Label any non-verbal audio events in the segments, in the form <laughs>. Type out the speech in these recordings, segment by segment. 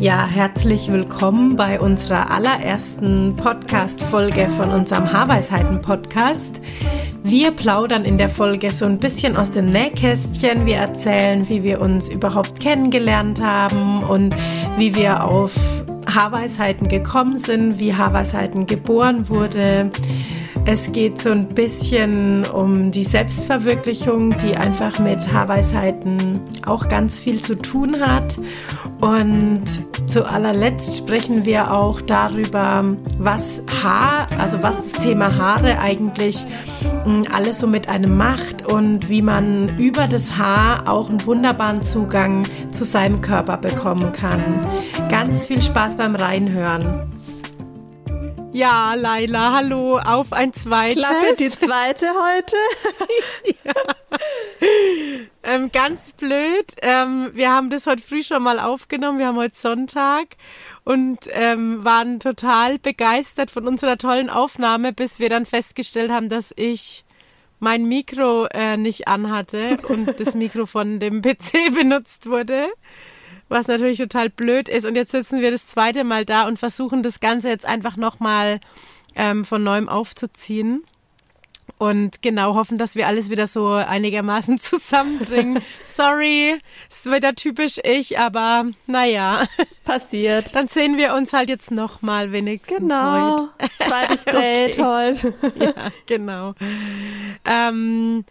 Ja, herzlich willkommen bei unserer allerersten Podcast-Folge von unserem Haarweisheiten-Podcast. Wir plaudern in der Folge so ein bisschen aus dem Nähkästchen. Wir erzählen, wie wir uns überhaupt kennengelernt haben und wie wir auf Haarweisheiten gekommen sind, wie Haarweisheiten geboren wurde es geht so ein bisschen um die Selbstverwirklichung, die einfach mit Haarweisheiten auch ganz viel zu tun hat. Und zu allerletzt sprechen wir auch darüber, was Haar, also was das Thema Haare eigentlich hm, alles so mit einem macht und wie man über das Haar auch einen wunderbaren Zugang zu seinem Körper bekommen kann. Ganz viel Spaß beim Reinhören. Ja, Laila, hallo, auf ein zweites. Klappe die zweite heute. <laughs> ja. ähm, ganz blöd. Ähm, wir haben das heute früh schon mal aufgenommen. Wir haben heute Sonntag und ähm, waren total begeistert von unserer tollen Aufnahme, bis wir dann festgestellt haben, dass ich mein Mikro äh, nicht anhatte und das Mikro von dem <laughs> PC benutzt wurde was natürlich total blöd ist. Und jetzt sitzen wir das zweite Mal da und versuchen das Ganze jetzt einfach nochmal ähm, von neuem aufzuziehen. Und genau hoffen, dass wir alles wieder so einigermaßen <laughs> zusammenbringen. <laughs> Sorry, ist wieder typisch ich, aber naja. <laughs> Passiert. Dann sehen wir uns halt jetzt nochmal wenigstens genau. heute. Zweites Date heute. ja, genau. Ähm,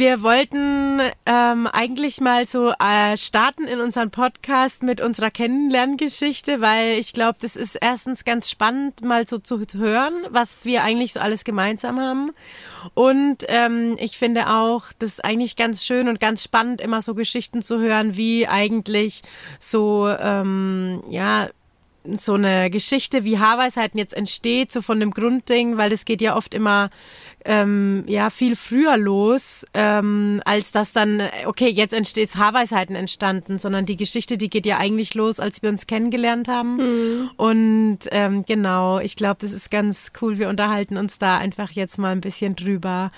wir wollten ähm, eigentlich mal so äh, starten in unserem Podcast mit unserer Kennenlerngeschichte, weil ich glaube, das ist erstens ganz spannend, mal so zu hören, was wir eigentlich so alles gemeinsam haben. Und ähm, ich finde auch, das ist eigentlich ganz schön und ganz spannend, immer so Geschichten zu hören, wie eigentlich so ähm, ja so eine Geschichte wie Haarweisheiten jetzt entsteht, so von dem Grundding, weil das geht ja oft immer ähm, ja viel früher los, ähm, als dass dann, okay, jetzt entsteht Haarweisheiten entstanden, sondern die Geschichte, die geht ja eigentlich los, als wir uns kennengelernt haben. Mhm. Und ähm, genau, ich glaube, das ist ganz cool. Wir unterhalten uns da einfach jetzt mal ein bisschen drüber.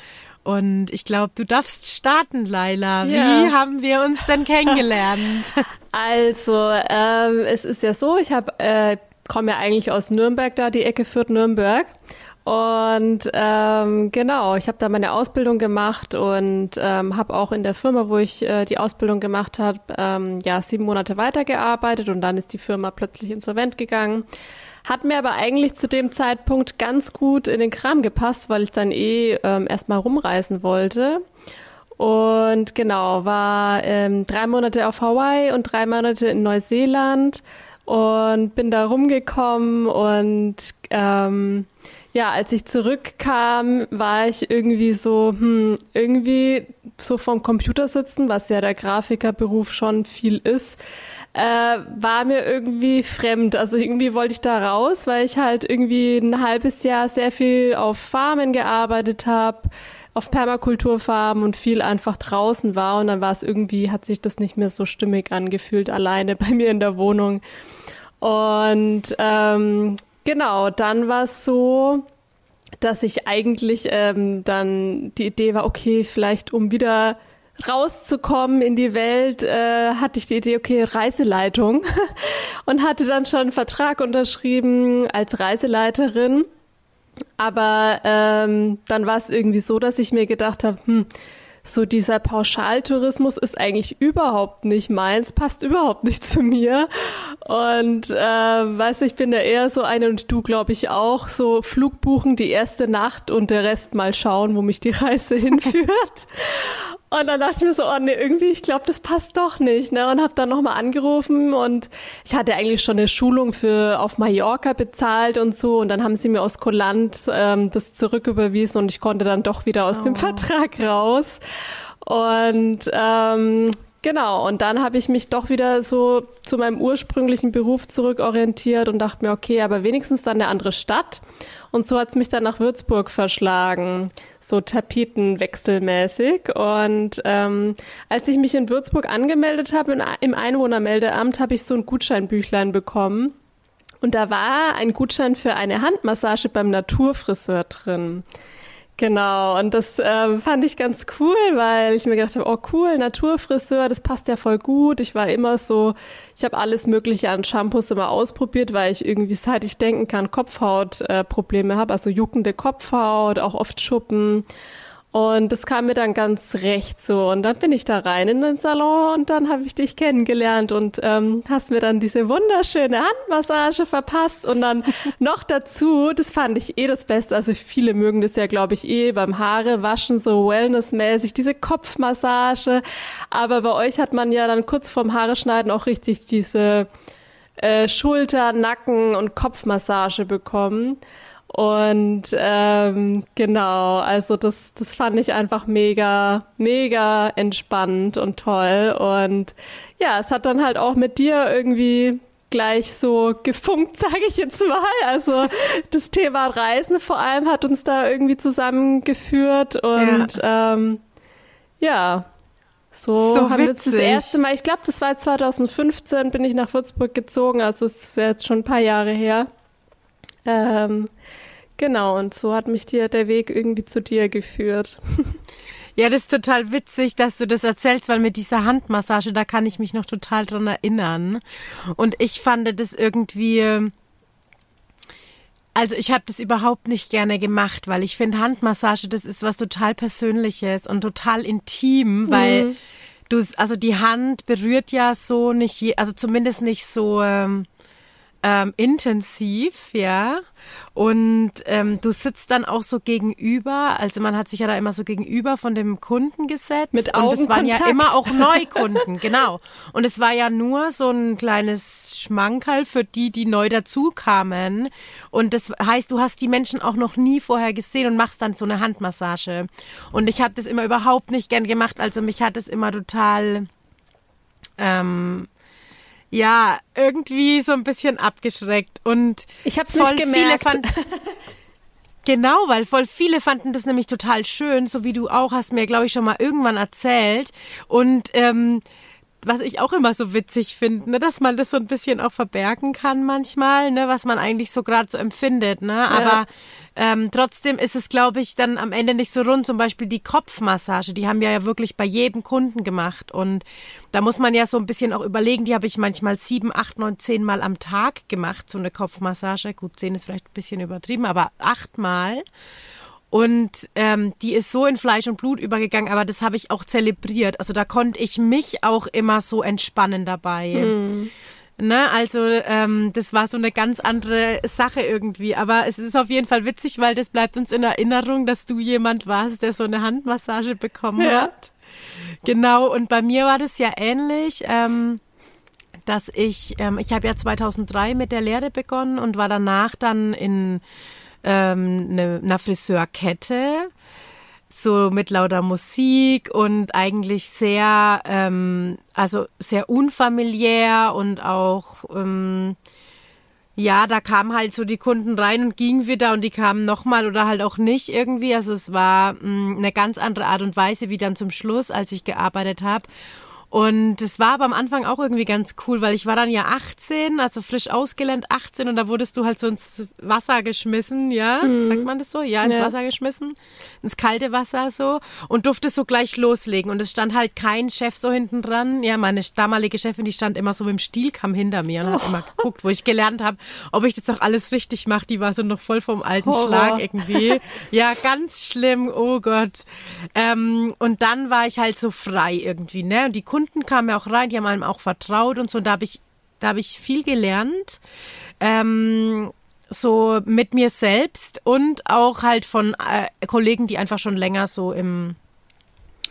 Und ich glaube, du darfst starten, Laila. Ja. Wie haben wir uns denn <laughs> kennengelernt? Also, ähm, es ist ja so, ich habe äh, komme ja eigentlich aus Nürnberg, da die Ecke führt Nürnberg. Und ähm, genau, ich habe da meine Ausbildung gemacht und ähm, habe auch in der Firma, wo ich äh, die Ausbildung gemacht habe, ähm, ja sieben Monate weitergearbeitet und dann ist die Firma plötzlich insolvent gegangen. Hat mir aber eigentlich zu dem Zeitpunkt ganz gut in den Kram gepasst, weil ich dann eh ähm, erstmal rumreisen wollte. Und genau, war ähm, drei Monate auf Hawaii und drei Monate in Neuseeland und bin da rumgekommen und ähm, ja, als ich zurückkam, war ich irgendwie so, hm, irgendwie so vom Computer sitzen, was ja der Grafikerberuf schon viel ist, äh, war mir irgendwie fremd. Also irgendwie wollte ich da raus, weil ich halt irgendwie ein halbes Jahr sehr viel auf Farmen gearbeitet habe, auf Permakulturfarmen und viel einfach draußen war und dann war es irgendwie, hat sich das nicht mehr so stimmig angefühlt, alleine <laughs> bei mir in der Wohnung. Und ähm, Genau, dann war es so, dass ich eigentlich ähm, dann die Idee war, okay, vielleicht um wieder rauszukommen in die Welt, äh, hatte ich die Idee, okay, Reiseleitung <laughs> und hatte dann schon einen Vertrag unterschrieben als Reiseleiterin. Aber ähm, dann war es irgendwie so, dass ich mir gedacht habe, hm, so dieser Pauschaltourismus ist eigentlich überhaupt nicht meins, passt überhaupt nicht zu mir. Und äh, weiß ich bin da eher so eine und du glaube ich auch, so Flug buchen die erste Nacht und der Rest mal schauen, wo mich die Reise <laughs> hinführt. Und dann dachte ich mir so, oh nee, irgendwie, ich glaube, das passt doch nicht. Ne? Und habe dann nochmal angerufen und ich hatte eigentlich schon eine Schulung für auf Mallorca bezahlt und so. Und dann haben sie mir aus Kulant ähm, das zurücküberwiesen und ich konnte dann doch wieder aus oh. dem Vertrag raus. Und ähm, Genau, und dann habe ich mich doch wieder so zu meinem ursprünglichen Beruf zurückorientiert und dachte mir, okay, aber wenigstens dann eine andere Stadt. Und so hat es mich dann nach Würzburg verschlagen, so tapetenwechselmäßig. Und ähm, als ich mich in Würzburg angemeldet habe im Einwohnermeldeamt, habe ich so ein Gutscheinbüchlein bekommen. Und da war ein Gutschein für eine Handmassage beim Naturfriseur drin. Genau, und das äh, fand ich ganz cool, weil ich mir gedacht habe, oh cool, Naturfriseur, das passt ja voll gut. Ich war immer so, ich habe alles Mögliche an Shampoos immer ausprobiert, weil ich irgendwie, seit ich denken kann, Kopfhautprobleme äh, habe, also juckende Kopfhaut, auch oft Schuppen. Und das kam mir dann ganz recht so. Und dann bin ich da rein in den Salon und dann habe ich dich kennengelernt und ähm, hast mir dann diese wunderschöne Handmassage verpasst. Und dann <laughs> noch dazu, das fand ich eh das Beste. Also viele mögen das ja, glaube ich, eh beim Haare waschen, so wellnessmäßig, diese Kopfmassage. Aber bei euch hat man ja dann kurz vorm Haare schneiden auch richtig diese äh, Schulter, Nacken und Kopfmassage bekommen. Und ähm, genau, also das, das fand ich einfach mega, mega entspannt und toll. Und ja, es hat dann halt auch mit dir irgendwie gleich so gefunkt, <laughs> sage ich jetzt mal. Also das Thema Reisen vor allem hat uns da irgendwie zusammengeführt und ja, ähm, ja so, so haben wir das erste Mal, ich glaube, das war 2015, bin ich nach Würzburg gezogen, also es ist jetzt schon ein paar Jahre her. Ähm, Genau, und so hat mich dir der Weg irgendwie zu dir geführt. <laughs> Ja, das ist total witzig, dass du das erzählst, weil mit dieser Handmassage, da kann ich mich noch total dran erinnern. Und ich fand das irgendwie, also ich habe das überhaupt nicht gerne gemacht, weil ich finde Handmassage, das ist was total Persönliches und total intim, weil mhm. du, also die Hand berührt ja so nicht, also zumindest nicht so ähm, ähm, intensiv, ja. Und ähm, du sitzt dann auch so gegenüber, also man hat sich ja da immer so gegenüber von dem Kunden gesetzt. Mit Und es waren ja immer auch <laughs> Neukunden, genau. Und es war ja nur so ein kleines Schmankerl für die, die neu dazukamen. Und das heißt, du hast die Menschen auch noch nie vorher gesehen und machst dann so eine Handmassage. Und ich habe das immer überhaupt nicht gern gemacht, also mich hat es immer total ähm, ja, irgendwie so ein bisschen abgeschreckt. Und ich habe es nicht gemerkt. Fand, <laughs> genau, weil voll viele fanden das nämlich total schön, so wie du auch hast mir, glaube ich, schon mal irgendwann erzählt. Und ähm, was ich auch immer so witzig finde, ne, dass man das so ein bisschen auch verbergen kann manchmal, ne, was man eigentlich so gerade so empfindet, ne, aber ja. ähm, trotzdem ist es, glaube ich, dann am Ende nicht so rund. Zum Beispiel die Kopfmassage, die haben wir ja wirklich bei jedem Kunden gemacht und da muss man ja so ein bisschen auch überlegen. Die habe ich manchmal sieben, acht, neun, zehn Mal am Tag gemacht, so eine Kopfmassage. Gut, zehn ist vielleicht ein bisschen übertrieben, aber achtmal. Und ähm, die ist so in Fleisch und Blut übergegangen, aber das habe ich auch zelebriert. Also da konnte ich mich auch immer so entspannen dabei. Mhm. Ne, also ähm, das war so eine ganz andere Sache irgendwie. Aber es ist auf jeden Fall witzig, weil das bleibt uns in Erinnerung, dass du jemand warst, der so eine Handmassage bekommen ja. hat. Genau, und bei mir war das ja ähnlich. Ähm, dass ich, ähm, ich habe ja 2003 mit der Lehre begonnen und war danach dann in ähm, eine, einer Friseurkette, so mit lauter Musik und eigentlich sehr, ähm, also sehr unfamiliär und auch, ähm, ja, da kamen halt so die Kunden rein und gingen wieder und die kamen nochmal oder halt auch nicht irgendwie. Also es war mh, mm, eine ganz andere Art und Weise wie dann zum Schluss, als ich gearbeitet habe. Und es war aber am Anfang auch irgendwie ganz cool, weil ich war dann ja 18, also frisch ausgelernt 18 und da wurdest du halt so ins Wasser geschmissen, ja, mhm. sagt man das so? Ja, ins ja. Wasser geschmissen, ins kalte Wasser so und durftest so gleich loslegen und es stand halt kein Chef so hinten dran. Ja, meine damalige Chefin, die stand immer so mit dem Stielkamm hinter mir und oh. hat immer geguckt, wo ich gelernt habe, ob ich das auch alles richtig mache. Die war so noch voll vom alten Horror. Schlag irgendwie. Ja, ganz schlimm, oh Gott. Ähm, und dann war ich halt so frei irgendwie, ne? Und die Kunden Kunden kamen ja auch rein, die haben einem auch vertraut und so. Da habe ich, da habe ich viel gelernt. Ähm, so mit mir selbst und auch halt von äh, Kollegen, die einfach schon länger so im,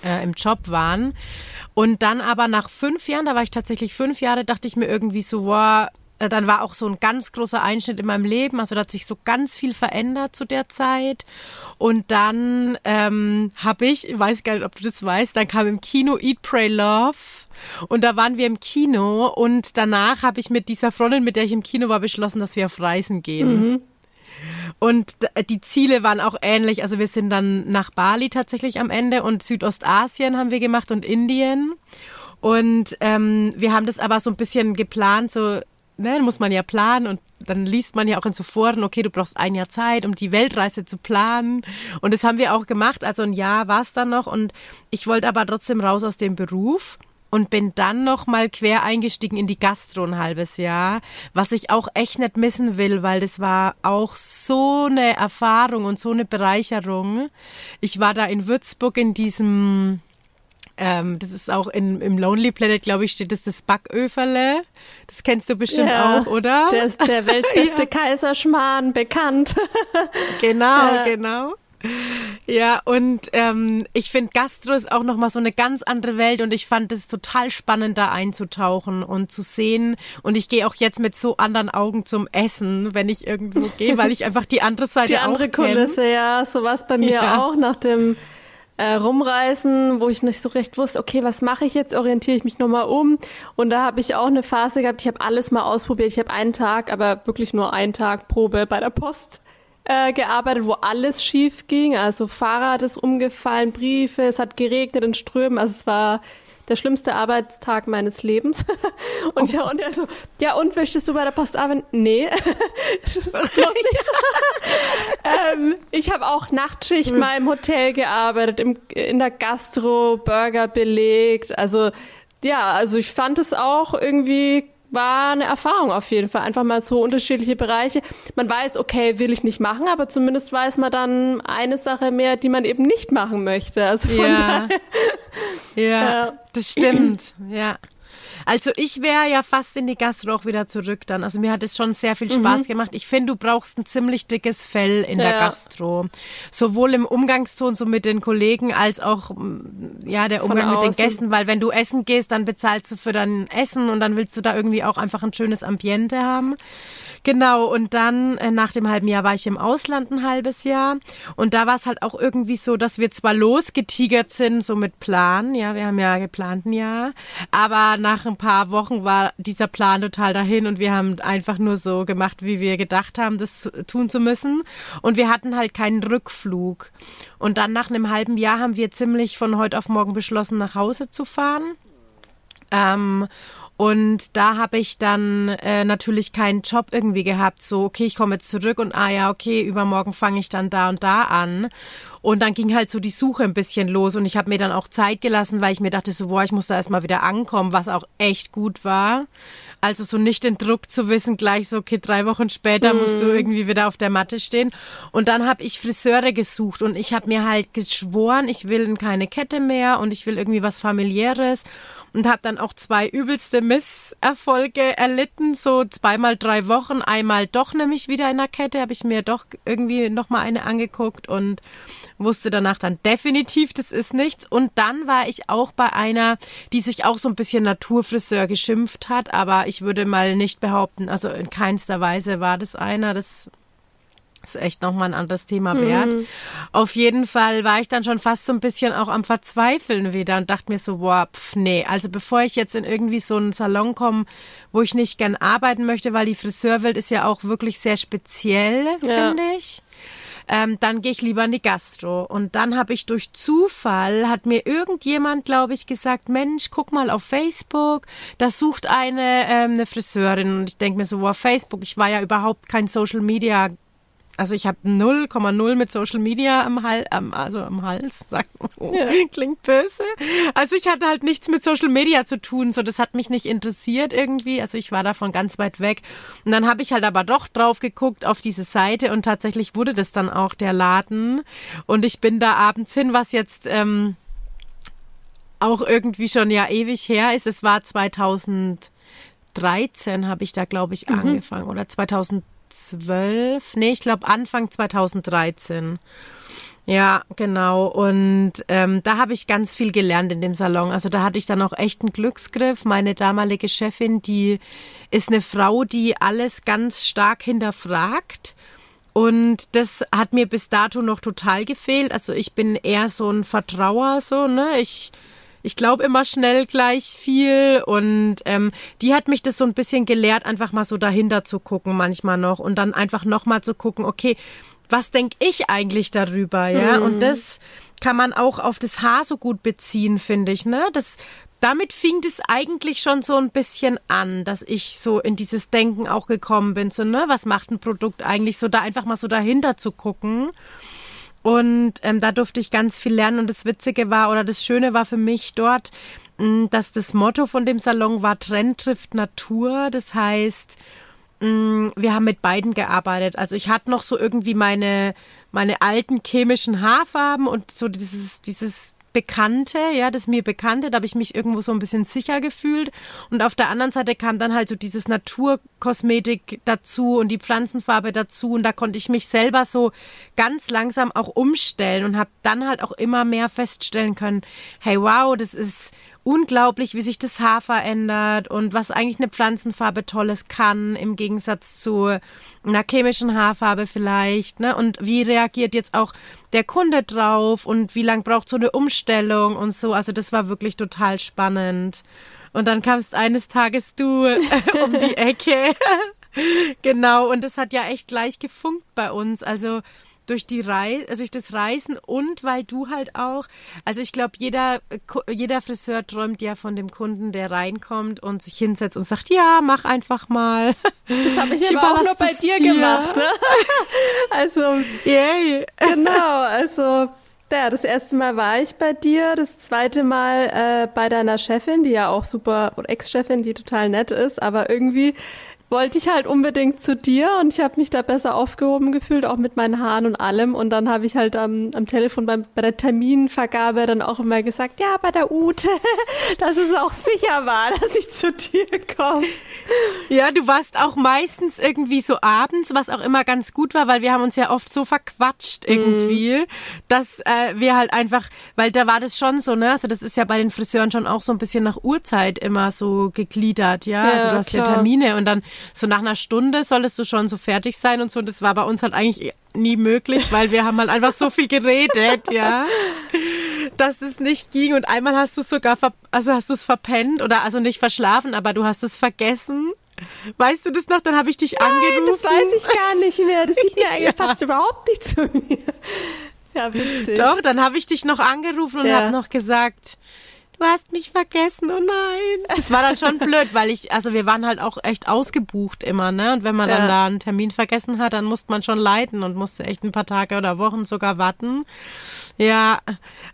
äh, im Job waren. Und dann aber nach fünf Jahren, da war ich tatsächlich fünf Jahre, dachte ich mir irgendwie so, wow, dann war auch so ein ganz großer Einschnitt in meinem Leben. Also da hat sich so ganz viel verändert zu der Zeit. Und dann ähm, habe ich, ich weiß gar nicht, ob du das weißt, dann kam im Kino Eat, Pray, Love. Und da waren wir im Kino und danach habe ich mit dieser Freundin, mit der ich im Kino war, beschlossen, dass wir auf Reisen gehen. Mhm. Und die Ziele waren auch ähnlich. Also wir sind dann nach Bali tatsächlich am Ende und Südostasien haben wir gemacht und Indien. Und ähm, wir haben das aber so ein bisschen geplant, so, ne, muss man ja planen und dann liest man ja auch in Foren, okay, du brauchst ein Jahr Zeit, um die Weltreise zu planen. Und das haben wir auch gemacht. Also ein Jahr war es dann noch. Und ich wollte aber trotzdem raus aus dem Beruf und bin dann noch mal quer eingestiegen in die Gastro ein halbes Jahr, was ich auch echt nicht missen will, weil das war auch so eine Erfahrung und so eine Bereicherung. Ich war da in Würzburg in diesem ähm, das ist auch in, im Lonely Planet, glaube ich, steht das das Backöferle. Das kennst du bestimmt ja, auch, oder? Der ist der <laughs> weltbeste ja. Kaiserschmarrn bekannt. genau, <laughs> ja. genau. Ja, und ähm, ich finde Gastro ist auch nochmal so eine ganz andere Welt und ich fand es total spannend, da einzutauchen und zu sehen. Und ich gehe auch jetzt mit so anderen Augen zum Essen, wenn ich irgendwo gehe, weil ich <laughs> einfach die andere Seite die andere Kulisse, ja, so was bei mir ja. auch nach dem äh, Rumreisen, wo ich nicht so recht wusste, okay, was mache ich jetzt? Orientiere ich mich nochmal um? Und da habe ich auch eine Phase gehabt, ich habe alles mal ausprobiert. Ich habe einen Tag, aber wirklich nur einen Tag Probe bei der Post äh, gearbeitet, wo alles schief ging. Also Fahrrad ist umgefallen, Briefe, es hat geregnet in Strömen. Also es war der schlimmste Arbeitstag meines Lebens. <laughs> und oh. ja, und er so, ja, und möchtest du bei der Post arbeiten? Nee. <laughs> <laughs> ähm, ich habe auch Nachtschicht mal im Hotel gearbeitet, im, in der Gastro, Burger belegt. Also ja, also ich fand es auch irgendwie war eine Erfahrung auf jeden Fall. Einfach mal so unterschiedliche Bereiche. Man weiß, okay, will ich nicht machen, aber zumindest weiß man dann eine Sache mehr, die man eben nicht machen möchte. Also von ja. ja, ja, das stimmt. Ja. Also ich wäre ja fast in die Gastro auch wieder zurück dann. Also mir hat es schon sehr viel Spaß mhm. gemacht. Ich finde, du brauchst ein ziemlich dickes Fell in ja. der Gastro. Sowohl im Umgangston so mit den Kollegen als auch ja der Umgang mit den Gästen, weil wenn du essen gehst, dann bezahlst du für dein Essen und dann willst du da irgendwie auch einfach ein schönes Ambiente haben. Genau, und dann äh, nach dem halben Jahr war ich im Ausland ein halbes Jahr. Und da war es halt auch irgendwie so, dass wir zwar losgetigert sind, so mit Plan, ja, wir haben ja geplant ein Jahr, aber nach ein paar Wochen war dieser Plan total dahin und wir haben einfach nur so gemacht, wie wir gedacht haben, das tun zu müssen. Und wir hatten halt keinen Rückflug. Und dann nach einem halben Jahr haben wir ziemlich von heute auf morgen beschlossen, nach Hause zu fahren. Ähm, und da habe ich dann äh, natürlich keinen Job irgendwie gehabt. So, okay, ich komme jetzt zurück und ah ja, okay, übermorgen fange ich dann da und da an. Und dann ging halt so die Suche ein bisschen los und ich habe mir dann auch Zeit gelassen, weil ich mir dachte so, boah, ich muss da erstmal wieder ankommen, was auch echt gut war. Also so nicht den Druck zu wissen, gleich so, okay, drei Wochen später mhm. musst du irgendwie wieder auf der Matte stehen. Und dann habe ich Friseure gesucht und ich habe mir halt geschworen, ich will keine Kette mehr und ich will irgendwie was familiäres und habe dann auch zwei übelste Misserfolge erlitten, so zweimal drei Wochen, einmal doch nämlich wieder in der Kette, habe ich mir doch irgendwie nochmal eine angeguckt und wusste danach dann definitiv, das ist nichts. Und dann war ich auch bei einer, die sich auch so ein bisschen Naturfriseur geschimpft hat, aber ich würde mal nicht behaupten, also in keinster Weise war das einer, das ist echt nochmal ein anderes Thema wert. Mhm. Auf jeden Fall war ich dann schon fast so ein bisschen auch am Verzweifeln wieder und dachte mir so, boah, pf, nee, also bevor ich jetzt in irgendwie so einen Salon komme, wo ich nicht gern arbeiten möchte, weil die Friseurwelt ist ja auch wirklich sehr speziell, ja. finde ich. Ähm, dann gehe ich lieber in die Gastro. Und dann habe ich durch Zufall, hat mir irgendjemand, glaube ich, gesagt, Mensch, guck mal auf Facebook, da sucht eine, ähm, eine Friseurin. Und ich denke mir so, wow, Facebook, ich war ja überhaupt kein Social Media also ich habe 0,0 mit Social Media am Hals, also am Hals, <laughs> sagt oh, ja. klingt böse. Also ich hatte halt nichts mit Social Media zu tun, so das hat mich nicht interessiert irgendwie. Also ich war davon ganz weit weg. Und dann habe ich halt aber doch drauf geguckt auf diese Seite und tatsächlich wurde das dann auch der Laden. Und ich bin da abends hin, was jetzt ähm, auch irgendwie schon ja ewig her ist. Es war 2013 habe ich da glaube ich mhm. angefangen oder 2000 2012, nee, ich glaube Anfang 2013. Ja, genau. Und ähm, da habe ich ganz viel gelernt in dem Salon. Also da hatte ich dann auch echt einen Glücksgriff. Meine damalige Chefin, die ist eine Frau, die alles ganz stark hinterfragt. Und das hat mir bis dato noch total gefehlt. Also ich bin eher so ein Vertrauer, so, ne? Ich, ich glaube immer schnell gleich viel und ähm, die hat mich das so ein bisschen gelehrt, einfach mal so dahinter zu gucken manchmal noch und dann einfach nochmal zu gucken, okay, was denke ich eigentlich darüber, ja? Mhm. Und das kann man auch auf das Haar so gut beziehen, finde ich, ne? Das damit fing es eigentlich schon so ein bisschen an, dass ich so in dieses Denken auch gekommen bin, so, ne, was macht ein Produkt eigentlich so, da einfach mal so dahinter zu gucken. Und ähm, da durfte ich ganz viel lernen und das Witzige war oder das Schöne war für mich dort, mh, hm, dass das Motto von dem Salon war Trend trifft Natur. Das heißt, Mm, wir haben mit beiden gearbeitet. Also ich hatte noch so irgendwie meine, meine alten chemischen Haarfarben und so dieses, dieses Bekannte, ja, das mir Bekannte, da habe ich mich irgendwo so ein bisschen sicher gefühlt. Und auf der anderen Seite kam dann halt so dieses Naturkosmetik dazu und die Pflanzenfarbe dazu. Und da konnte ich mich selber so ganz langsam auch umstellen und habe dann halt auch immer mehr feststellen können, hey wow, das ist unglaublich, wie sich das Haar verändert und was eigentlich eine Pflanzenfarbe Tolles kann, im Gegensatz zu einer chemischen Haarfarbe vielleicht. Ne? Und wie reagiert jetzt auch der Kunde drauf und wie lang braucht so eine Umstellung und so. Also das war wirklich total spannend. Und dann kamst eines Tages du <laughs> um die Ecke. <laughs> genau, und das hat ja echt gleich gefunkt bei uns. Also durch die Reise, also durch das Reisen und weil du halt auch, also ich glaube, jeder, jeder Friseur träumt ja von dem Kunden, der reinkommt und sich hinsetzt und sagt, ja, mach einfach mal. Das habe ich, ich aber auch nur bei dir, dir, gemacht. Ne? <laughs> Also, yay. genau, also ja, das erste Mal war ich bei dir, das zweite Mal äh, bei deiner Chefin, die ja auch super, oder Ex-Chefin, die total nett ist, aber irgendwie wollte ich halt unbedingt zu dir und ich habe mich da besser aufgehoben gefühlt, auch mit meinen Haaren und allem. Und dann habe ich halt am, am Telefon beim, bei der Terminvergabe dann auch immer gesagt, ja, bei der Ute, <laughs> dass es auch sicher war, <laughs> dass ich zu dir komme. Ja, du warst auch meistens irgendwie so abends, was auch immer ganz gut war, weil wir haben uns ja oft so verquatscht irgendwie, mm. dass äh, wir halt einfach, weil da war das schon so, ne? Also das ist ja bei den Friseuren schon auch so ein bisschen nach Uhrzeit immer so gegliedert, ja. ja also du hast klar. ja Termine und dann so nach einer Stunde solltest du schon so fertig sein und so. Und das war bei uns halt eigentlich nie möglich, weil wir haben halt einfach so viel geredet, ja, dass es nicht ging. Und einmal hast du es sogar, also hast du es verpennt oder also nicht verschlafen, aber du hast es vergessen. Weißt du das noch? Dann habe ich dich Nein, angerufen. das weiß ich gar nicht mehr. Das sieht mir <laughs> eigentlich ja. passt überhaupt nicht zu mir. Ja, witzig. Doch, dann habe ich dich noch angerufen und ja. habe noch gesagt, du hast mich vergessen, oh nein. Das war dann schon blöd, weil ich, also wir waren halt auch echt ausgebucht immer, ne? Und wenn man ja. dann da einen Termin vergessen hat, dann musste man schon leiten und musste echt ein paar Tage oder Wochen sogar warten. Ja,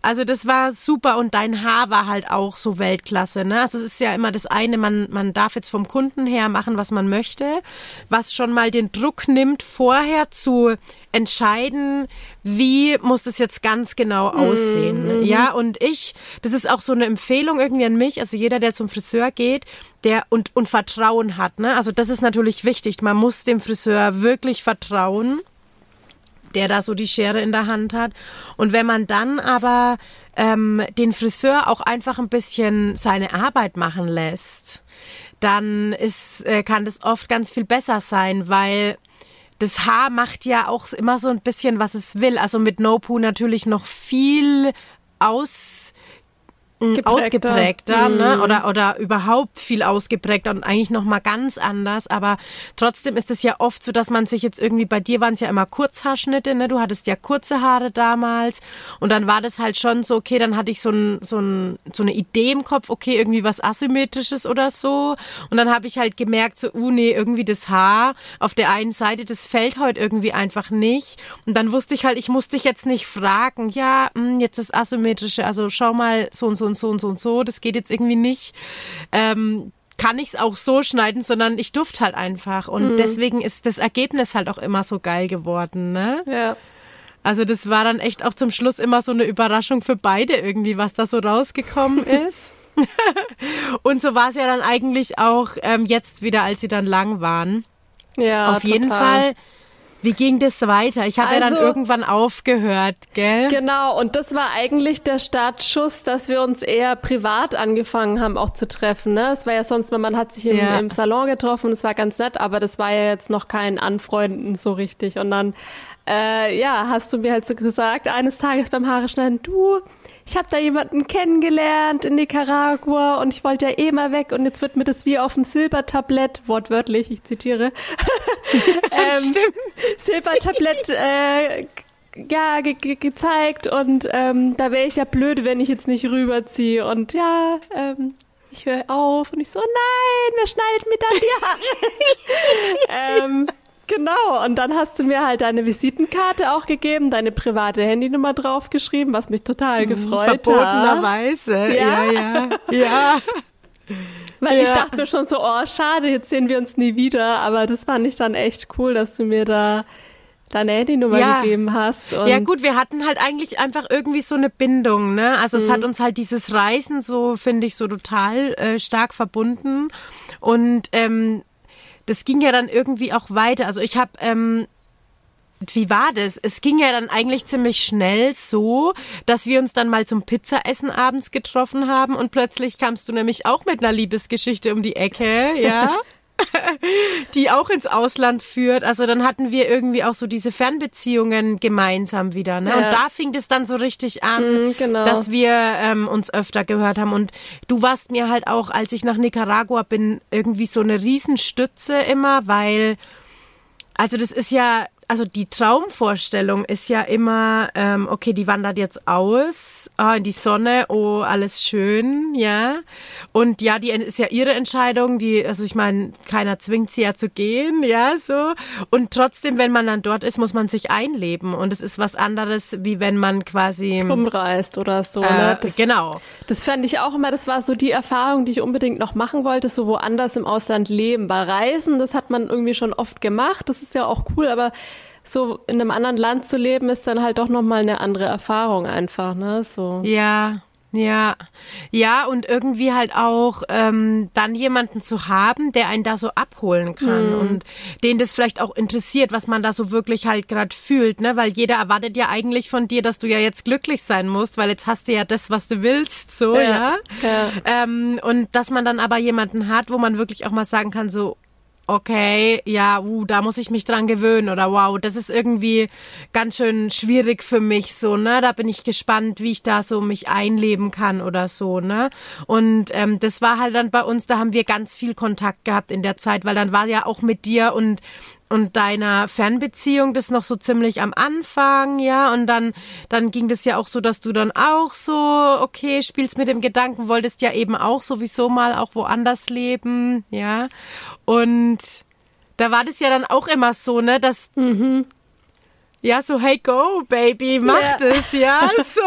also das war super und dein Haar war halt auch so Weltklasse, ne? Also es ist ja immer das eine, man, man darf jetzt vom Kunden her machen, was man möchte, was schon mal den Druck nimmt, vorher zu entscheiden, wie muss das jetzt ganz genau aussehen. Mhm. Ja, und ich, das ist auch so eine Empfehlung irgendwie an mich, also jeder, der zum Friseur geht, der und, und Vertrauen hat, ne? Also das ist natürlich wichtig. Man muss dem Friseur wirklich vertrauen der da so die Schere in der Hand hat. Und wenn man dann aber ähm, den Friseur auch einfach ein bisschen seine Arbeit machen lässt, dann ist, äh, kann das oft ganz viel besser sein, weil das Haar macht ja auch immer so ein bisschen, was es will. Also mit No-Poo natürlich noch viel aus Geprägter. ausgeprägter, ne? Mhm. oder oder überhaupt viel ausgeprägter und eigentlich noch mal ganz anders. Aber trotzdem ist es ja oft so, dass man sich jetzt irgendwie bei dir waren es ja immer Kurzhaarschnitte, ne? Du hattest ja kurze Haare damals und dann war das halt schon so, okay, dann hatte ich so ein so ein so eine Idee im Kopf, okay, irgendwie was asymmetrisches oder so. Und dann habe ich halt gemerkt, so, uh, nee, irgendwie das Haar auf der einen Seite, das fällt heute irgendwie einfach nicht. Und dann wusste ich halt, ich musste dich jetzt nicht fragen, ja, mh, hm, jetzt das asymmetrische, also schau mal so und so und so und so und so, das geht jetzt irgendwie nicht. Ähm, kann ich es auch so schneiden, sondern ich duft halt einfach. Und mhm. deswegen ist das Ergebnis halt auch immer so geil geworden, ne? Ja. Also das war dann echt auch zum Schluss immer so eine Überraschung für beide irgendwie, was da so rausgekommen <laughs> ist. <laughs> und so war es ja dann eigentlich auch ähm, jetzt wieder, als sie dann lang waren. Ja, Auf jeden total. Fall. Wie ging das weiter? Ich habe ja dann Also- irgendwann aufgehört, gell? Genau, und das war eigentlich der Startschuss, dass wir uns eher privat angefangen haben auch zu treffen. Ne? Es war ja sonst, man hat sich im, Ja. im Salon getroffen, das war ganz nett, aber das war ja jetzt noch kein Anfreunden so richtig. Und dann, äh, ja, hast du mir halt so gesagt, eines Tages beim Haare schneiden, du, ich habe da jemanden kennengelernt in Nicaragua und ich wollte ja eh mal weg und jetzt wird mir das wie auf dem Silbertablett, wortwörtlich, ich zitiere, <laughs> ähm, Silbertablett äh, ja, ge ge gezeigt und ähm, da wäre ich ja blöd, wenn ich jetzt nicht rüberziehe und ja, ähm, ich höre auf und ich so, nein, wer schneidet mir dann die Haare? <laughs> ähm, genau, und dann hast du mir halt deine Visitenkarte auch gegeben, deine private Handynummer draufgeschrieben, was mich total gefreut hat. Verbotenerweise. Ja? Ja, ja. Ja. <laughs> Weil ich Ja. dachte mir schon so, oh, schade, jetzt sehen wir uns nie wieder. Aber das fand ich dann echt cool, dass du mir da deine Handynummer Ja. gegeben hast. Ja gut, wir hatten halt eigentlich einfach irgendwie so eine Bindung, ne? Also Mhm. es hat uns halt dieses Reisen so, finde ich, so total äh, stark verbunden. Und ähm, das ging ja dann irgendwie auch weiter. Also ich habe, ähm, wie war das? Es ging ja dann eigentlich ziemlich schnell so, dass wir uns dann mal zum Pizzaessen abends getroffen haben und plötzlich kamst du nämlich auch mit einer Liebesgeschichte um die Ecke, ja? <laughs> <laughs> die auch ins Ausland führt. Also dann hatten wir irgendwie auch so diese Fernbeziehungen gemeinsam wieder. Ne? Ja. Und da fing das dann so richtig an, Mhm, genau. dass wir ähm, uns öfter gehört haben. Und du warst mir halt auch, als ich nach Nicaragua bin, irgendwie so eine Riesenstütze immer, weil, also das ist ja, also die Traumvorstellung ist ja immer, ähm, okay, die wandert jetzt aus, ah, in die Sonne, oh, alles schön, ja. Und ja, die ist ja ihre Entscheidung, die, also ich meine, keiner zwingt sie ja zu gehen, ja, so. Und trotzdem, wenn man dann dort ist, muss man sich einleben. Und es ist was anderes, wie wenn man quasi. umreist oder so. äh, ne? Das, genau. Das fand ich auch immer, das war so die Erfahrung, die ich unbedingt noch machen wollte, so woanders im Ausland leben. Weil Reisen, das hat man irgendwie schon oft gemacht, das ist ja auch cool, aber so in einem anderen Land zu leben, ist dann halt doch nochmal eine andere Erfahrung einfach, ne? So. Ja, ja, ja, und irgendwie halt auch ähm, dann jemanden zu haben, der einen da so abholen kann Hm. und den das vielleicht auch interessiert, was man da so wirklich halt gerade fühlt, ne? Weil jeder erwartet ja eigentlich von dir, dass du ja jetzt glücklich sein musst, weil jetzt hast du ja das, was du willst, so, ja. ja. Ähm, und dass man dann aber jemanden hat, wo man wirklich auch mal sagen kann, so, okay, ja, uh, da muss ich mich dran gewöhnen oder wow, das ist irgendwie ganz schön schwierig für mich so, ne? Da bin ich gespannt, wie ich da so mich einleben kann oder so, ne? Und ähm, das war halt dann bei uns, da haben wir ganz viel Kontakt gehabt in der Zeit, weil dann war ja auch mit dir und und deiner Fernbeziehung das noch so ziemlich am Anfang, ja, und dann, dann ging das ja auch so, dass du dann auch so, okay, spielst mit dem Gedanken, wolltest ja eben auch sowieso mal auch woanders leben, ja, und da war das ja dann auch immer so, ne, dass, ja, so, hey, go, Baby, mach Ja. das, ja, <laughs> so.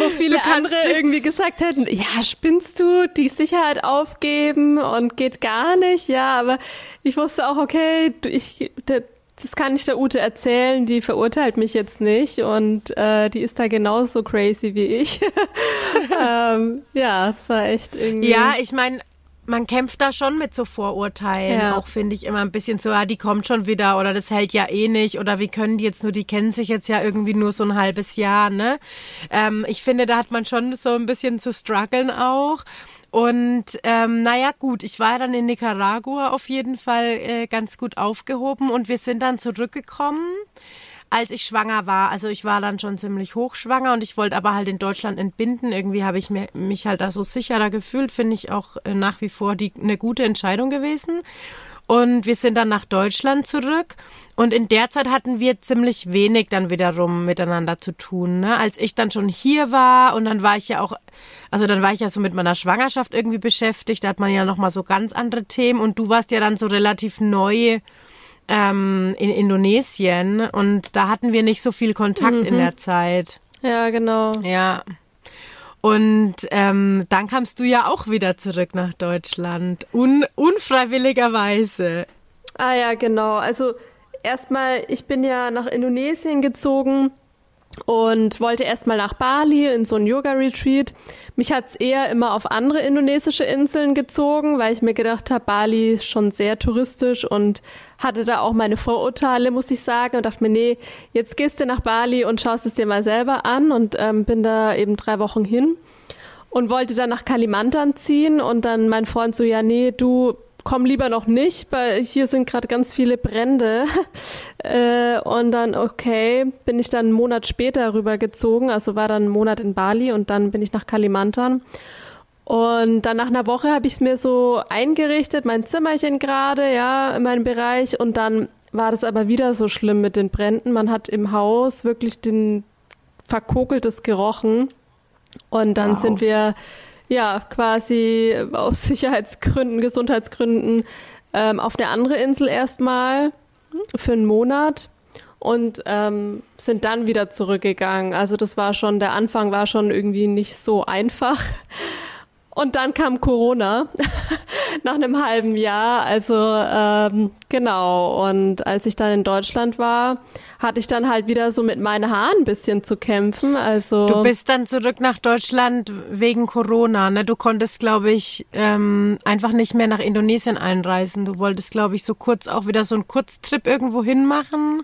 Wo viele andere nichts- irgendwie gesagt hätten, ja, spinnst du, die Sicherheit aufgeben und geht gar nicht, ja, aber ich wusste auch, okay, du- ich, das kann ich der Ute erzählen, die verurteilt mich jetzt nicht und äh, die ist da genauso crazy wie ich. <laughs> <laughs> ähm, ja, das war echt irgendwie. Ja, ich meine, man kämpft da schon mit so Vorurteilen. Ja. Auch finde ich immer ein bisschen so, ja, die kommt schon wieder oder das hält ja eh nicht oder wie können die jetzt nur, die kennen sich jetzt ja irgendwie nur so ein halbes Jahr, ne? Ähm, ich finde, da hat man schon so ein bisschen zu strugglen auch. Und ähm, naja, gut, ich war dann in Nicaragua auf jeden Fall äh, ganz gut aufgehoben und wir sind dann zurückgekommen als ich schwanger war. Also ich war dann schon ziemlich hochschwanger und ich wollte aber halt in Deutschland entbinden. Irgendwie habe ich mir, mich halt da so sicherer gefühlt. Finde ich auch äh, nach wie vor die, eine gute Entscheidung gewesen. Und wir sind dann nach Deutschland zurück. Und in der Zeit hatten wir ziemlich wenig dann wiederum miteinander zu tun. Ne? Als ich dann schon hier war und dann war ich ja auch, also dann war ich ja so mit meiner Schwangerschaft irgendwie beschäftigt. Da hat man ja nochmal so ganz andere Themen. Und du warst ja dann so relativ neu ähm, in Indonesien und da hatten wir nicht so viel Kontakt in der Zeit. Ja, genau. Ja. Und ähm, dann kamst du ja auch wieder zurück nach Deutschland. Un unfreiwilligerweise. Ah ja, genau. Also erstmal, ich bin ja nach Indonesien gezogen und wollte erstmal nach Bali in so ein Yoga-Retreat. Mich hat's eher immer auf andere indonesische Inseln gezogen, weil ich mir gedacht habe, Bali ist schon sehr touristisch und hatte da auch meine Vorurteile, muss ich sagen, und dachte mir, nee, jetzt gehst du nach Bali und schaust es dir mal selber an und ähm, bin da eben drei Wochen hin und wollte dann nach Kalimantan ziehen und dann mein Freund so, ja, nee, du komm lieber noch nicht, weil hier sind gerade ganz viele Brände. <laughs> äh, und dann, okay, bin ich dann einen Monat später rübergezogen, also war dann einen Monat in Bali und dann bin ich nach Kalimantan. Und dann nach einer Woche habe ich es mir so eingerichtet, mein Zimmerchen gerade, ja, in meinem Bereich. Und dann war das aber wieder so schlimm mit den Bränden. Man hat im Haus wirklich den verkokeltes gerochen. Und dann wow. sind wir ja quasi aus <laughs> Sicherheitsgründen, Gesundheitsgründen ähm, auf eine andere Insel erstmal für einen Monat und ähm, sind dann wieder zurückgegangen. Also das war schon, der Anfang war schon irgendwie nicht so einfach. Und dann kam Corona <laughs> nach einem halben Jahr. Also ähm, genau. Und als ich dann in Deutschland war, hatte ich dann halt wieder so mit meinen Haaren ein bisschen zu kämpfen. Also du bist dann zurück nach Deutschland wegen Corona. Ne? Du konntest, glaube ich, ähm, einfach nicht mehr nach Indonesien einreisen. Du wolltest, glaube ich, so kurz auch wieder so einen Kurztrip irgendwo hin machen.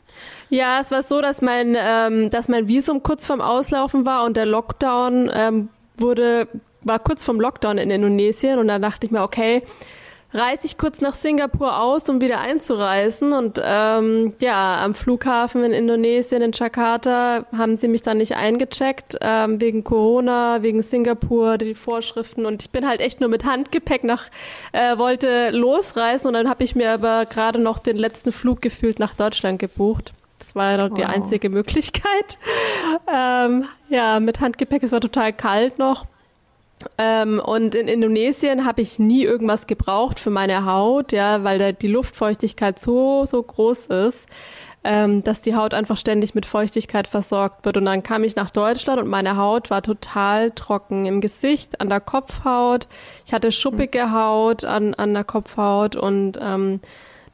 Ja, es war so, dass mein, ähm, dass mein Visum kurz vorm Auslaufen war und der Lockdown ähm, wurde war kurz vorm Lockdown in Indonesien und da dachte ich mir, okay, reise ich kurz nach Singapur aus, um wieder einzureisen. Und ähm, ja, am Flughafen in Indonesien, in Jakarta, haben sie mich dann nicht eingecheckt, ähm, wegen Corona, wegen Singapur, die Vorschriften. Und ich bin halt echt nur mit Handgepäck nach, äh, wollte losreisen. Und dann habe ich mir aber gerade noch den letzten Flug gefühlt nach Deutschland gebucht. Das war ja wow. die einzige Möglichkeit. <laughs> ähm, ja, mit Handgepäck, es war total kalt noch. Ähm, und in Indonesien habe ich nie irgendwas gebraucht für meine Haut, ja, weil da die Luftfeuchtigkeit so, so groß ist, ähm, dass die Haut einfach ständig mit Feuchtigkeit versorgt wird. Und dann kam ich nach Deutschland und meine Haut war total trocken im Gesicht, an der Kopfhaut. Ich hatte schuppige Haut an, an der Kopfhaut und ähm,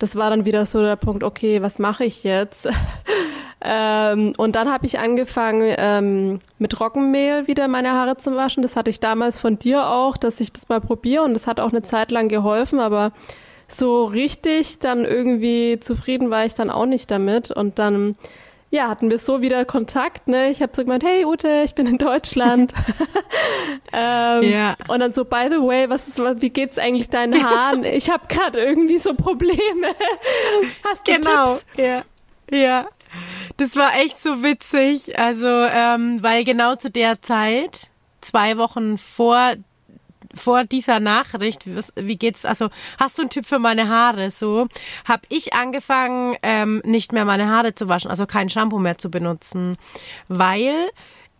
das war dann wieder so der Punkt, okay, was mache ich jetzt? <laughs> Ähm, und dann habe ich angefangen, ähm, mit Roggenmehl wieder meine Haare zu waschen. Das hatte ich damals von dir auch, dass ich das mal probiere und das hat auch eine Zeit lang geholfen, aber so richtig dann irgendwie zufrieden war ich dann auch nicht damit. Und dann ja, hatten wir so wieder Kontakt, ne? Ich habe so gemeint, hey Ute, ich bin in Deutschland. <laughs> ähm, ja. Und dann so, by the way, was ist, wie geht's eigentlich deinen Haaren? ich habe gerade irgendwie so Probleme. <laughs> Hast du genau. Tipps? Ja. Ja. Das war echt so witzig. Also, ähm, weil genau zu der Zeit, zwei Wochen vor vor dieser Nachricht, wie, geht's, also hast du einen Tipp für meine Haare? So, habe ich angefangen, ähm, nicht mehr meine Haare zu waschen, also kein Shampoo mehr zu benutzen, weil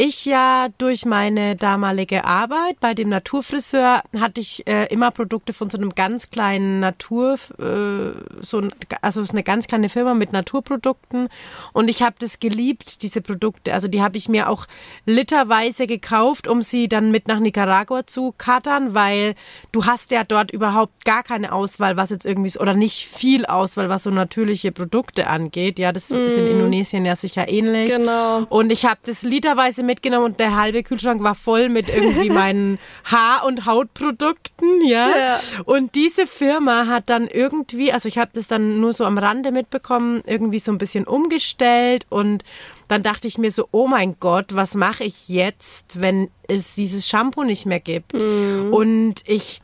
ich ja durch meine damalige Arbeit bei dem Naturfriseur hatte ich äh, immer Produkte von so einem ganz kleinen Natur, äh, so ein, also ist eine ganz kleine Firma mit Naturprodukten und ich habe das geliebt, diese Produkte. Also die habe ich mir auch literweise gekauft, um sie dann mit nach Nicaragua zu katern, weil du hast ja dort überhaupt gar keine Auswahl, was jetzt irgendwie oder nicht viel Auswahl, was so natürliche Produkte angeht. Ja, das mm. ist in mm. Indonesien ja sicher ähnlich. Genau. Und ich habe das literweise mitgenommen und der halbe Kühlschrank war voll mit irgendwie <laughs> meinen Haar- und Hautprodukten, ja? ja. Und diese Firma hat dann irgendwie, also ich habe das dann nur so am Rande mitbekommen, irgendwie so ein bisschen umgestellt und dann dachte ich mir so, oh mein Gott, was mache ich jetzt, wenn es dieses Shampoo nicht mehr gibt? Mhm. Und ich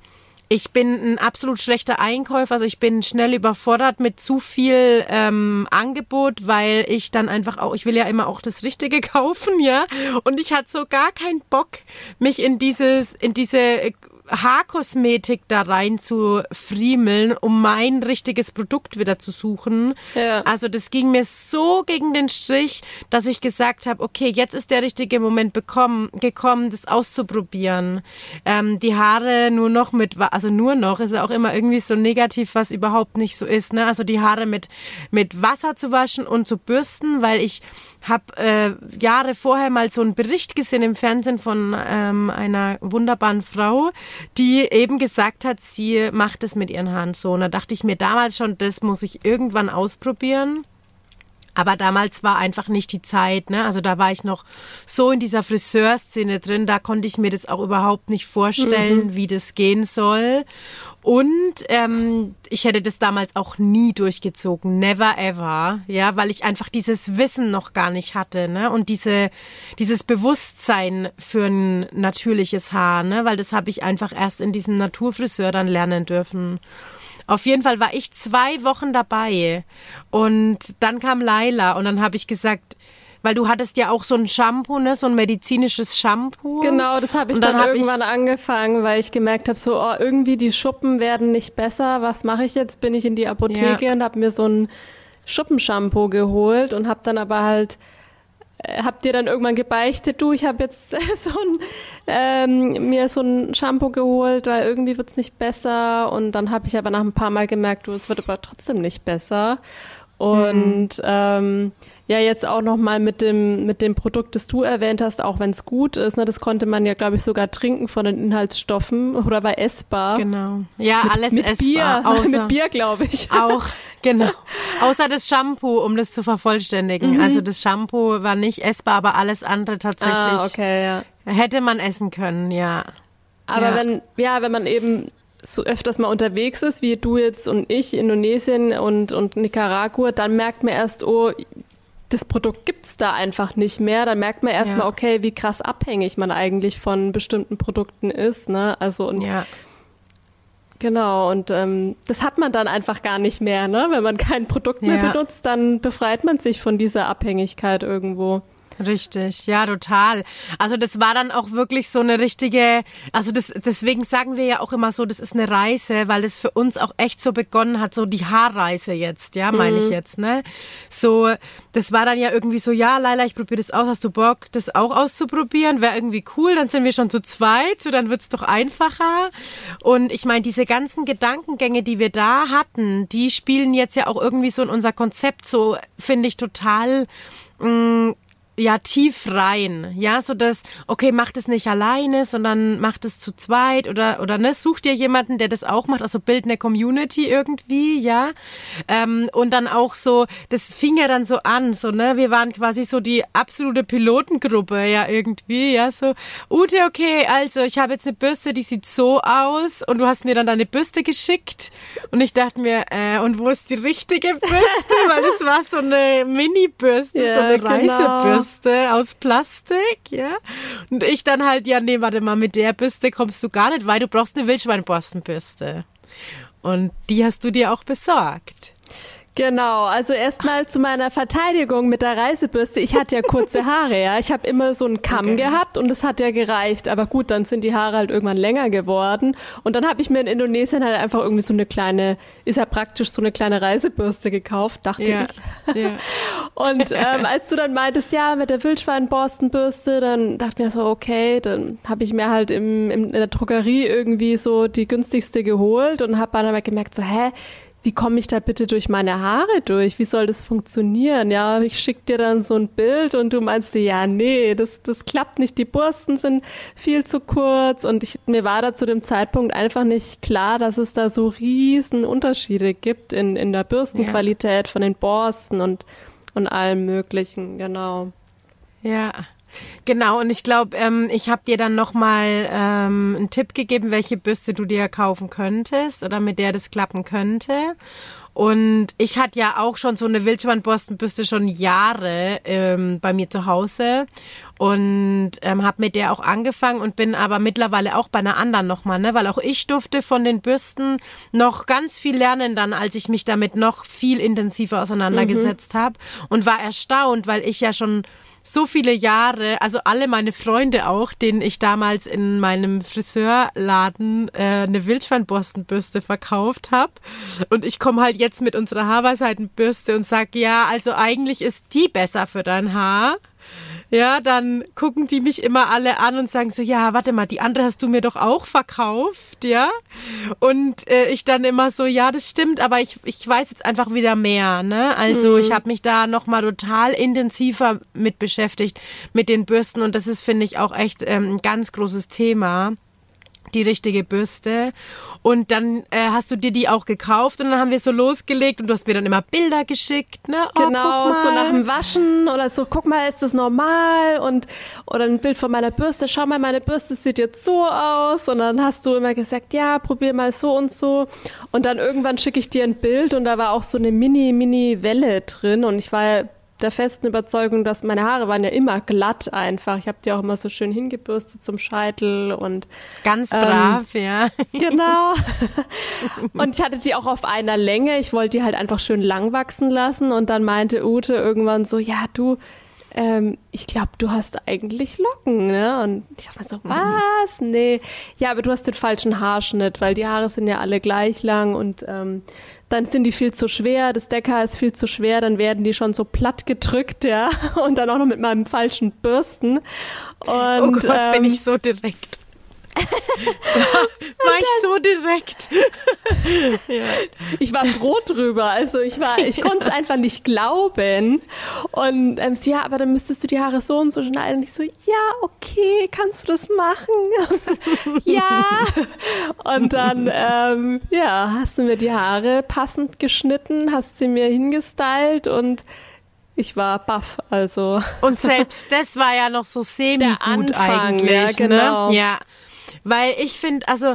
ich bin ein absolut schlechter Einkäufer, also ich bin schnell überfordert mit zu viel ähm, Angebot, weil ich dann einfach auch, ich will ja immer auch das Richtige <laughs> kaufen, ja. Und ich hatte so gar keinen Bock, mich in dieses, in diese Haarkosmetik da rein zu friemeln, um mein richtiges Produkt wieder zu suchen. Ja. Also das ging mir so gegen den Strich, dass ich gesagt habe, okay, jetzt ist der richtige Moment bekommen, gekommen, das auszuprobieren. Ähm, die Haare nur noch mit, also nur noch, ist ja auch immer irgendwie so negativ, was überhaupt nicht so ist. Ne? Also die Haare mit, mit Wasser zu waschen und zu bürsten, weil ich habe äh, Jahre vorher mal so einen Bericht gesehen im Fernsehen von ähm, einer wunderbaren Frau, die eben gesagt hat, sie macht es mit ihren Haaren so. Und da dachte ich mir damals schon, das muss ich irgendwann ausprobieren. Aber damals war einfach nicht die Zeit, ne? Also da war ich noch so in dieser Friseurszene drin, da konnte ich mir das auch überhaupt nicht vorstellen, mhm. wie das gehen soll. Und ähm, ich hätte das damals auch nie durchgezogen, never ever, ja, weil ich einfach dieses Wissen noch gar nicht hatte, ne? Und diese dieses Bewusstsein für ein natürliches Haar, ne? Weil das habe ich einfach erst in diesem Naturfriseur dann lernen dürfen. Auf jeden Fall war ich zwei Wochen dabei und dann kam Laila und dann habe ich gesagt, weil du hattest ja auch so ein Shampoo, ne, so ein medizinisches Shampoo. Genau, das habe ich dann, dann, irgendwann ich angefangen, weil ich gemerkt habe, so oh, irgendwie die Schuppen werden nicht besser. Was mache ich jetzt? Bin ich in die Apotheke ja. und habe mir so ein Schuppenshampoo geholt und habe dann aber halt äh, habt ihr dann irgendwann gebeichtet, du, ich habe jetzt <laughs> so ein, ähm, mir so ein Shampoo geholt, weil irgendwie wird's nicht besser. Und dann habe ich aber nach ein paar Mal gemerkt, du, es wird aber trotzdem nicht besser. Und mhm. ähm, ja, jetzt auch nochmal mit dem, mit dem Produkt, das du erwähnt hast, auch wenn es gut ist, ne, das konnte man ja, glaube ich, sogar trinken von den Inhaltsstoffen oder bei essbar. Genau. Ja, mit, alles mit essbar. Bier, <laughs> außer, mit Bier, glaube ich. Auch, genau. <laughs> Außer das Shampoo, um das zu vervollständigen. Mhm. Also das Shampoo war nicht essbar, aber alles andere tatsächlich. Ah, okay, ja. Hätte man essen können, ja. Aber ja. wenn, ja, wenn man eben so öfters mal unterwegs ist, wie du jetzt und ich, Indonesien und, und Nicaragua, dann merkt man erst, oh, das Produkt gibt es da einfach nicht mehr. Dann merkt man erstmal, ja. okay, wie krass abhängig man eigentlich von bestimmten Produkten ist. Ne? Also und ja. Genau, und ähm, das hat man dann einfach gar nicht mehr, ne? Wenn man kein Produkt mehr ja. benutzt, dann befreit man sich von dieser Abhängigkeit irgendwo. Richtig, ja, total. Also das war dann auch wirklich so eine richtige, also das, deswegen sagen wir ja auch immer so, das ist eine Reise, weil das für uns auch echt so begonnen hat, so die Haarreise jetzt, ja, meine mhm. ich jetzt, ne? So, das war dann ja irgendwie so, ja, Leila, ich probiere das aus, hast du Bock, das auch auszuprobieren? Wäre irgendwie cool, dann sind wir schon zu zweit, so dann wird's doch einfacher. Und ich meine, diese ganzen Gedankengänge, die wir da hatten, die spielen jetzt ja auch irgendwie so in unser Konzept so, finde ich, total mh, mm, ja tief rein, ja, so dass okay, macht es nicht alleine, sondern macht es zu zweit oder oder ne, such dir jemanden, der das auch macht, also bild eine Community irgendwie, ja, ähm, und dann auch so, das fing ja dann so an, so ne, wir waren quasi so die absolute Pilotengruppe, ja irgendwie, ja, so Ute, okay, also ich habe jetzt eine Bürste, die sieht so aus und du hast mir dann deine Bürste geschickt. Und ich dachte mir, äh, und wo ist die richtige <laughs> Bürste, weil es war so eine Mini-Bürste, ja, so eine genau. Reisebürste. Bürste aus Plastik, ja. Und ich dann halt, ja, nee, warte mal, mit der Bürste kommst du gar nicht, weil du brauchst eine Wildschweinborstenbürste. Und die hast du dir auch besorgt. Genau, also erstmal zu meiner Verteidigung mit der Reisebürste. Ich hatte ja kurze Haare, ja. Ich habe immer so einen Kamm okay. gehabt und es hat ja gereicht. Aber gut, dann sind die Haare halt irgendwann länger geworden. Und dann habe ich mir in Indonesien halt einfach irgendwie so eine kleine, ist ja praktisch so eine kleine Reisebürste gekauft, dachte ja. ich. Ja. <laughs> Und ähm, als du dann meintest, ja, mit der Wildschweinborstenbürste, dann dachte ich mir so, okay, dann habe ich mir halt im, im, in der Drogerie irgendwie so die günstigste geholt und habe dann aber gemerkt, so, hä, wie komme ich da bitte durch meine Haare durch? Wie soll das funktionieren? Ja, ich schicke dir dann so ein Bild und du meinst dir, ja, nee, das, das klappt nicht. Die Borsten sind viel zu kurz und ich, mir war da zu dem Zeitpunkt einfach nicht klar, dass es da so riesen Unterschiede gibt in, in der Bürstenqualität ja. von den Borsten und, und allem Möglichen, genau. Ja, Genau, und ich glaube, ähm, ich habe dir dann nochmal ähm, einen Tipp gegeben, welche Bürste du dir kaufen könntest oder mit der das klappen könnte. Und ich hatte ja auch schon so eine Wildschweinborstenbürste schon Jahre ähm, bei mir zu Hause und ähm, habe mit der auch angefangen und bin aber mittlerweile auch bei einer anderen nochmal, ne? weil auch ich durfte von den Bürsten noch ganz viel lernen dann, als ich mich damit noch viel intensiver auseinandergesetzt mhm. habe und war erstaunt, weil ich ja schon so viele Jahre, also alle meine Freunde auch, denen ich damals in meinem Friseurladen äh, eine Wildschweinborstenbürste verkauft habe. Und ich komme halt jetzt mit unserer Haarweisheitenbürste und sag, ja, also eigentlich ist die besser für dein Haar ja, dann gucken die mich immer alle an und sagen so, ja, warte mal, die andere hast du mir doch auch verkauft, ja? Und äh, ich dann immer so, ja, das stimmt, aber ich, ich weiß jetzt einfach wieder mehr, ne? Also mhm. ich habe mich da nochmal total intensiver mit beschäftigt, mit den Bürsten und das ist, finde ich, auch echt ähm, ein ganz großes Thema die richtige Bürste. Und dann äh, hast du dir die auch gekauft und dann haben wir so losgelegt und du hast mir dann immer Bilder geschickt, ne? Oh, genau, so nach dem Waschen oder so, guck mal, ist das normal? Und oder ein Bild von meiner Bürste, schau mal, meine Bürste sieht jetzt so aus. Und dann hast du immer gesagt, ja, probier mal so und so. Und dann irgendwann schicke ich dir ein Bild und da war auch so eine Mini, Mini Welle drin. Und ich war der festen Überzeugung, dass meine Haare waren ja immer glatt einfach. Ich habe die auch immer so schön hingebürstet zum Scheitel und ganz brav, ähm, ja. <laughs> <laughs> Genau. und ich hatte die auch auf einer Länge. Ich wollte die halt einfach schön lang wachsen lassen und dann meinte Ute irgendwann so, ja, du, ähm, ich glaube, du hast eigentlich Locken, ne? Und ich dachte mir so, was? Nee. Ja, aber du hast den falschen Haarschnitt, weil die Haare sind ja alle gleich lang und ähm, dann sind die viel zu schwer, das Decker ist viel zu schwer, dann werden die schon so platt gedrückt, ja, <laughs> und dann auch noch mit meinem falschen Bürsten. Und, oh Gott, ähm, bin ich so direkt. <laughs> war ich so direkt. <laughs> ja. Ich war froh drüber. Also ich war, ich <laughs> konnte es einfach nicht glauben. Und ähm, so, ja, aber dann müsstest du die Haare so und so schneiden. Und ich so, ja, okay, kannst du das machen? ja. Und dann, ähm, ja, hast du mir die Haare passend geschnitten, hast sie mir hingestylt und ich war baff, also. Und selbst das war ja noch so semi-gut eigentlich. Ja, ne? genau. Ne? Ja. Weil ich finde, also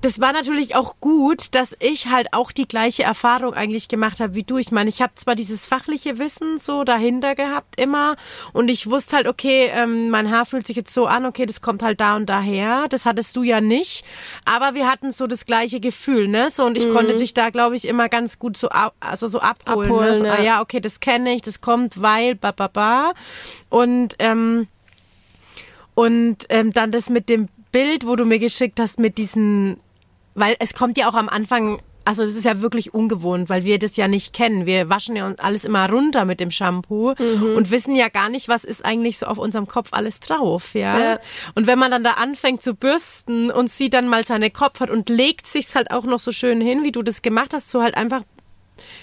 das war natürlich auch gut, dass ich halt auch die gleiche Erfahrung eigentlich gemacht habe wie du. Ich meine, ich habe zwar dieses fachliche Wissen so dahinter gehabt immer und ich wusste halt, okay, ähm, mein Haar fühlt sich jetzt so an, okay, das kommt halt da und daher. Das hattest du ja nicht, aber wir hatten so das gleiche Gefühl, ne? So und ich mhm. konnte dich da, glaube ich, immer ganz gut so ab, also so abholen. abholen ne? so, ja. Ah, ja, okay, das kenne ich, das kommt, weil ba ba ba und ähm, und ähm, dann das mit dem Bild, wo du mir geschickt hast mit diesen, weil es kommt ja auch am Anfang also das ist ja wirklich ungewohnt, weil wir das ja nicht kennen. Wir waschen ja alles immer runter mit dem Shampoo mhm. und wissen ja gar nicht, was ist eigentlich so auf unserem Kopf alles drauf, ja? ja? Und wenn man dann da anfängt zu bürsten und sieht dann mal seine Kopf hat und legt sich's halt auch noch so schön hin, wie du das gemacht hast, so halt einfach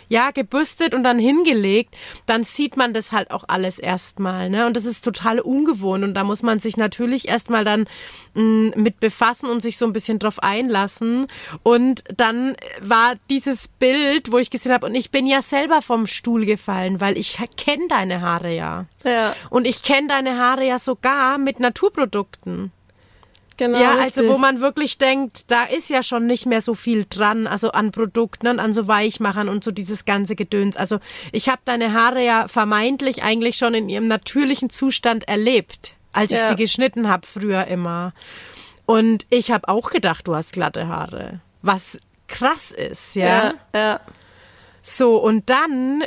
ja, gebürstet und dann hingelegt, dann sieht man das halt auch alles erstmal, ne? Und das ist total ungewohnt und da muss man sich natürlich erstmal dann mh, mm, mit befassen und sich so ein bisschen drauf einlassen. Und dann war dieses Bild, wo ich gesehen habe, und ich bin ja selber vom Stuhl gefallen, weil ich kenne deine Haare ja. Ja. Und ich kenne deine Haare ja sogar mit Naturprodukten. Genau, ja, richtig. also wo man wirklich denkt, da ist ja schon nicht mehr so viel dran, also an Produkten und an so Weichmachern und so dieses ganze Gedöns. Also ich habe deine Haare ja vermeintlich eigentlich schon in ihrem natürlichen Zustand erlebt, als ja. ich sie geschnitten habe früher immer. Und ich habe auch gedacht, du hast glatte Haare, was krass ist, ja. Ja, ja. So, und dann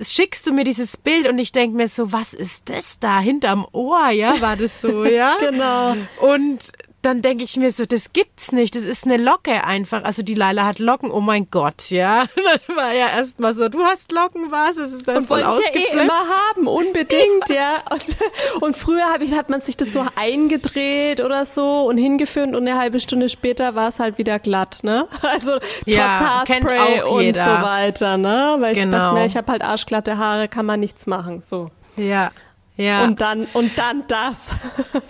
schickst du mir dieses Bild und ich denke mir so, was ist das da hinterm Ohr, ja, war das so, <laughs> ja? genau. Und dann denke ich mir so, das gibt's nicht. Das ist eine Locke einfach. Also die Laila hat Locken, oh mein Gott, ja. <laughs> Dann war ja erstmal so, du hast Locken, was? Das ist dann und voll wollte ich ja eh immer haben, unbedingt, <laughs> ja. Und, und früher ich, hat man sich das so eingedreht oder so und hingeführt und eine halbe Stunde später war es halt wieder glatt, ne? <laughs> Also trotz ja, Haarspray und so weiter, ne? Weil genau. ich dachte mir, ich habe halt arschglatte Haare, kann man nichts machen, so. Ja. Ja. Und dann, und dann das.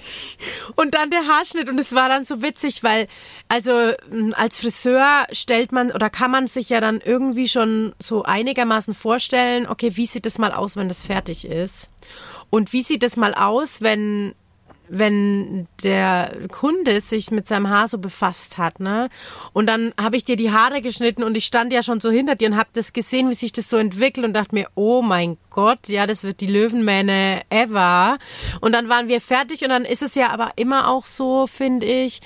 <laughs> und dann der Haarschnitt. Und es war dann so witzig, weil, also, als Friseur stellt man oder kann man sich ja dann irgendwie schon so einigermaßen vorstellen, okay, wie sieht das mal aus, wenn das fertig ist? Und wie sieht das mal aus, wenn wenn der Kunde sich mit seinem Haar so befasst hat, ne? Und dann habe ich dir die Haare geschnitten und ich stand ja schon so hinter dir und habe das gesehen, wie sich das so entwickelt und dachte mir, oh mein Gott, ja, das wird die Löwenmähne ever. Und dann waren wir fertig und dann ist es ja aber immer auch so, finde ich,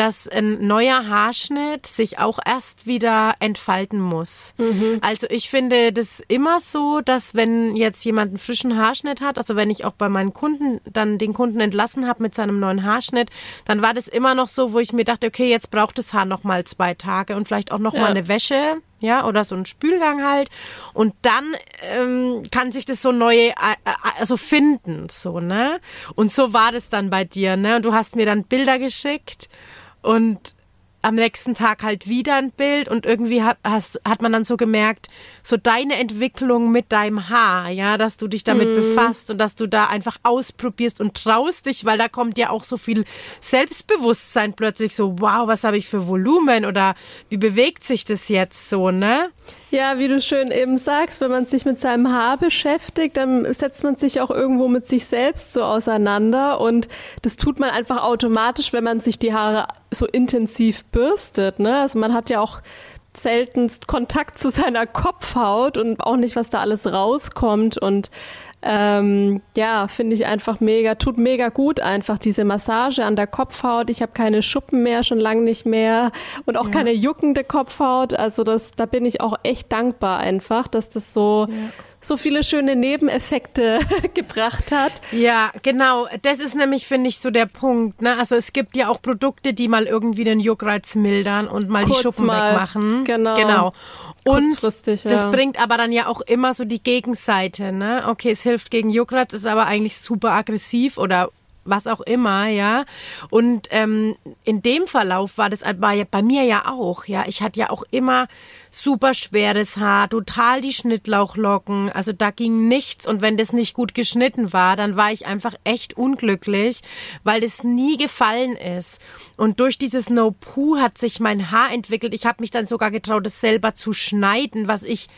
dass ein neuer Haarschnitt sich auch erst wieder entfalten muss. Mhm. Also ich finde das immer so, dass wenn jetzt jemand einen frischen Haarschnitt hat, also wenn ich auch bei meinen Kunden dann den Kunden entlassen habe mit seinem neuen Haarschnitt, dann war das immer noch so, wo ich mir dachte, okay, jetzt braucht das Haar noch mal zwei Tage und vielleicht auch noch ja. mal eine Wäsche, ja, oder so ein Spülgang halt. Und dann ähm, kann sich das so neue, äh, äh, also finden, so, ne? Und so war das dann bei dir, ne? Und du hast mir dann Bilder geschickt und am nächsten Tag halt wieder ein Bild und irgendwie hat, hast, hat man dann so gemerkt, so deine Entwicklung mit deinem Haar, ja, dass du dich damit mm. befasst und dass du da einfach ausprobierst und traust dich, weil da kommt ja auch so viel Selbstbewusstsein plötzlich so, wow, was habe ich für Volumen oder wie bewegt sich das jetzt so, ne? Ja, wie du schön eben sagst, wenn man sich mit seinem Haar beschäftigt, dann setzt man sich auch irgendwo mit sich selbst so auseinander und das tut man einfach automatisch, wenn man sich die Haare so intensiv bürstet. Ne? Also man hat ja auch seltenst Kontakt zu seiner Kopfhaut und auch nicht, was da alles rauskommt und ähm, ja, finde ich einfach mega, tut mega gut einfach diese Massage an der Kopfhaut. Ich habe keine Schuppen mehr, schon lange nicht mehr und auch ja. keine juckende Kopfhaut. Also das, da bin ich auch echt dankbar einfach, dass das so ja so viele schöne Nebeneffekte <laughs> gebracht hat. Ja, genau. Das ist nämlich, finde ich, so der Punkt. Ne? Also es gibt ja auch Produkte, die mal irgendwie den Juckreiz mildern und mal Kurz die Schuppen mal. wegmachen. Genau. genau. Und das ja. bringt aber dann ja auch immer so die Gegenseite. Ne? Okay, es hilft gegen Juckreiz, ist aber eigentlich super aggressiv oder was auch immer, ja. Und ähm, in dem Verlauf war das war ja bei mir ja auch, ja. Ich hatte ja auch immer super schweres Haar, total die Schnittlauchlocken, also da ging nichts und wenn das nicht gut geschnitten war, dann war ich einfach echt unglücklich, weil das nie gefallen ist. Und durch dieses No Poo hat sich mein Haar entwickelt. Ich habe mich dann sogar getraut, es selber zu schneiden, was ich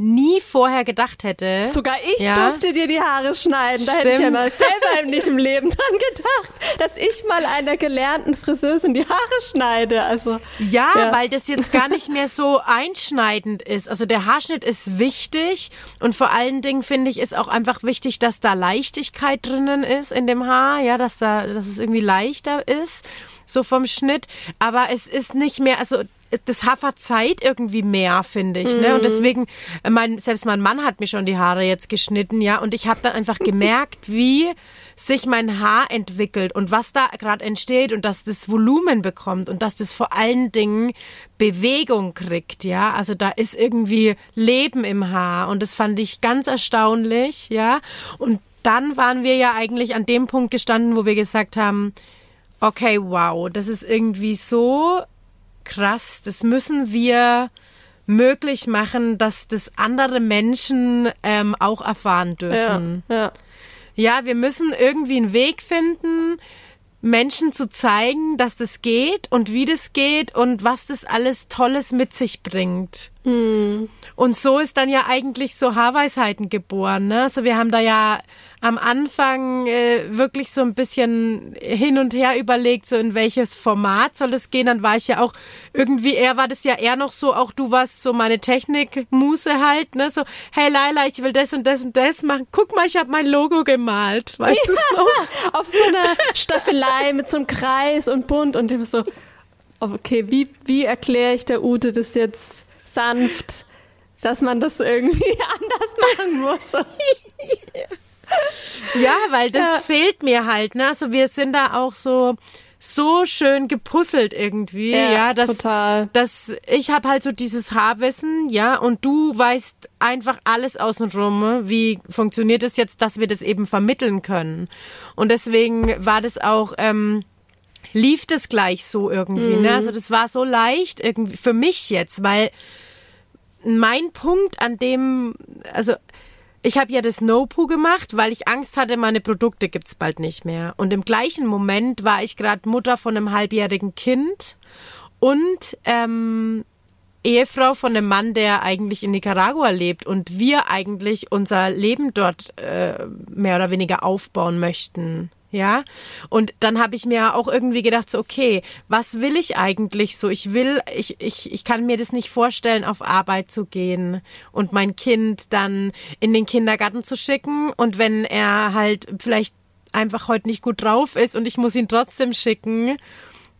nie vorher gedacht hätte. Sogar ich ja. durfte dir die Haare schneiden. Da Stimmt. hätte ich ja mal selber nicht im Leben dran gedacht, dass ich mal einer gelernten Friseurin die Haare schneide. Also ja, ja, weil das jetzt gar nicht mehr so einschneidend ist. Also der Haarschnitt ist wichtig und vor allen Dingen finde ich ist auch einfach wichtig, dass da Leichtigkeit drinnen ist in dem Haar, ja, dass da, dass es irgendwie leichter ist so vom Schnitt. Aber es ist nicht mehr, also das Haar verzeiht irgendwie mehr, finde ich. Mhm. Ne? Und mhm. deswegen, mein, selbst mein Mann hat mir schon die Haare jetzt geschnitten, ja. Und ich habe dann einfach gemerkt, <laughs> wie sich mein Haar entwickelt und was da gerade entsteht und dass das Volumen bekommt und dass das vor allen Dingen Bewegung kriegt, ja. Also da ist irgendwie Leben im Haar und das fand ich ganz erstaunlich, ja. Und dann waren wir ja eigentlich an dem Punkt gestanden, wo wir gesagt haben, okay, wow, das ist irgendwie so krass. Das müssen wir möglich machen, dass das andere Menschen ähm, auch erfahren dürfen. Ja, ja. ja, wir müssen irgendwie einen Weg finden, Menschen zu zeigen, dass das geht und wie das geht und was das alles Tolles mit sich bringt. Mhm. Und so ist dann ja eigentlich so Haarweisheiten geboren. Ne? Also wir haben da ja am Anfang äh, wirklich so ein bisschen hin und her überlegt, so in welches Format soll es gehen. Dann war ich ja auch irgendwie, eher war das ja eher noch so, auch du warst so meine Technikmuse halt, ne? So, hey Laila, ich will das und das und das machen. Guck mal, ich habe mein Logo gemalt. Weißt ja, du noch? <laughs> Auf so einer Staffelei mit so einem Kreis und bunt und immer so, okay, wie, wie erkläre ich der Ute das jetzt sanft, dass man das irgendwie <laughs> anders machen muss? <laughs> <laughs> ja, weil das ja. fehlt mir halt, ne? Also wir sind da auch so so schön gepuzzelt irgendwie, ja, ja dass, total. dass ich habe halt so dieses Haarwissen, ja, und du weißt einfach alles außenrum, wie funktioniert es jetzt, dass wir das eben vermitteln können. Und deswegen war das auch, ähm, lief das gleich so irgendwie, mhm. ne? Also das war so leicht irgendwie für mich jetzt, weil mein Punkt an dem, also ich habe ja das No-Poo gemacht, weil ich Angst hatte, meine Produkte gibt's bald nicht mehr. Und im gleichen Moment war ich gerade Mutter von einem halbjährigen Kind und ähm, Ehefrau von einem Mann, der eigentlich in Nicaragua lebt und wir eigentlich unser Leben dort äh, mehr oder weniger aufbauen möchten. Ja, und dann habe ich mir auch irgendwie gedacht, so, okay, was will ich eigentlich so? Ich will, ich, ich, ich kann mir das nicht vorstellen, auf Arbeit zu gehen und mein Kind dann in den Kindergarten zu schicken und wenn er halt vielleicht einfach heute nicht gut drauf ist und ich muss ihn trotzdem schicken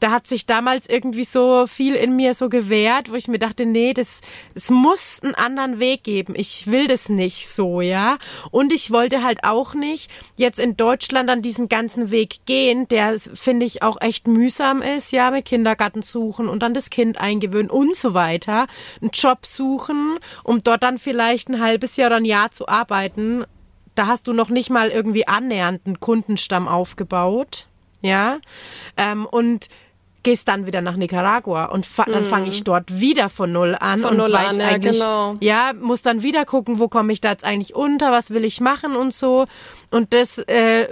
da hat sich damals irgendwie so viel in mir so gewehrt, wo ich mir dachte, nee, das, es muss einen anderen Weg geben. Ich will das nicht so, ja. Und ich wollte halt auch nicht jetzt in Deutschland an diesen ganzen Weg gehen, der finde ich auch echt mühsam ist, ja, mit Kindergarten suchen und dann das Kind eingewöhnen und so weiter, einen Job suchen, um dort dann vielleicht ein halbes Jahr oder ein Jahr zu arbeiten. Da hast du noch nicht mal irgendwie annähernd einen Kundenstamm aufgebaut. Ja, ähm, und gehst dann wieder nach Nicaragua und fa dann fange ich dort wieder von null an Von und null weiß an, ja, eigentlich, genau. ja, muss dann wieder gucken, wo komme ich da jetzt eigentlich unter, was will ich machen und so. Und das, äh,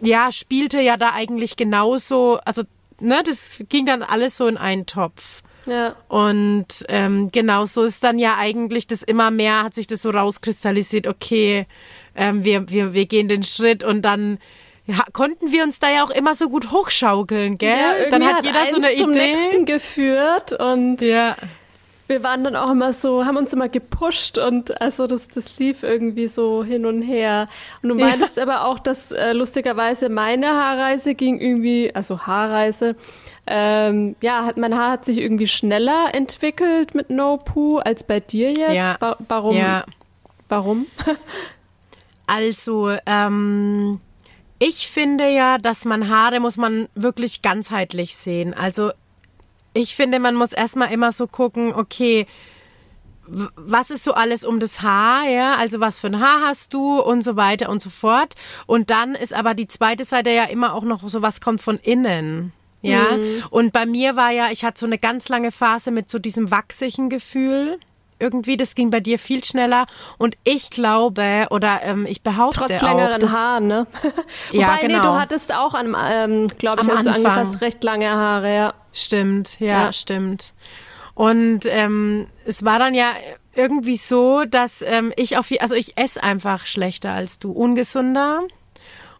ja, spielte ja da eigentlich genauso, also, ne, das ging dann alles so in einen Topf. Ja. Und ähm, genau so ist dann ja eigentlich das immer mehr, hat sich das so rauskristallisiert, okay, ähm, wir, wir, wir gehen den Schritt und dann ja, konnten wir uns da ja auch immer so gut hochschaukeln, gell? Ja, dann irgendwie hat jeder so eine zum Idee. nächsten geführt und Ja. wir waren dann auch immer so, haben uns immer gepusht und also das, das lief irgendwie so hin und her. Und du Ja. meintest aber auch, dass äh, lustigerweise meine Haarreise ging irgendwie, also Haarreise, ähm, ja, hat, mein Haar hat sich irgendwie schneller entwickelt mit No Poo als bei dir jetzt. Ja. Wa warum? Ja. Warum? <laughs> Also, ähm, ich finde ja, dass man Haare muss man wirklich ganzheitlich sehen. Also, ich finde, man muss erstmal immer so gucken, okay, was ist so alles um das Haar, ja? Also, was für ein Haar hast du und so weiter und so fort. Und dann ist aber die zweite Seite ja immer auch noch so, was kommt von innen. Ja, und bei mir war ja, ich hatte so eine ganz lange Phase mit so diesem wachsigen Gefühl. Irgendwie, das ging bei dir viel schneller. Und ich glaube, oder ähm, ich behaupte Trotz auch, längeren dass, Haaren, ne? <laughs> Ja, Wobei, nee, genau. du hattest auch ähm, glaube ich, Am hast du Anfang. angefasst recht lange Haare, ja. Stimmt, ja, Ja. stimmt. Und ähm, es war dann ja irgendwie so, dass ähm, ich auf, also ich esse einfach schlechter als du, ungesunder.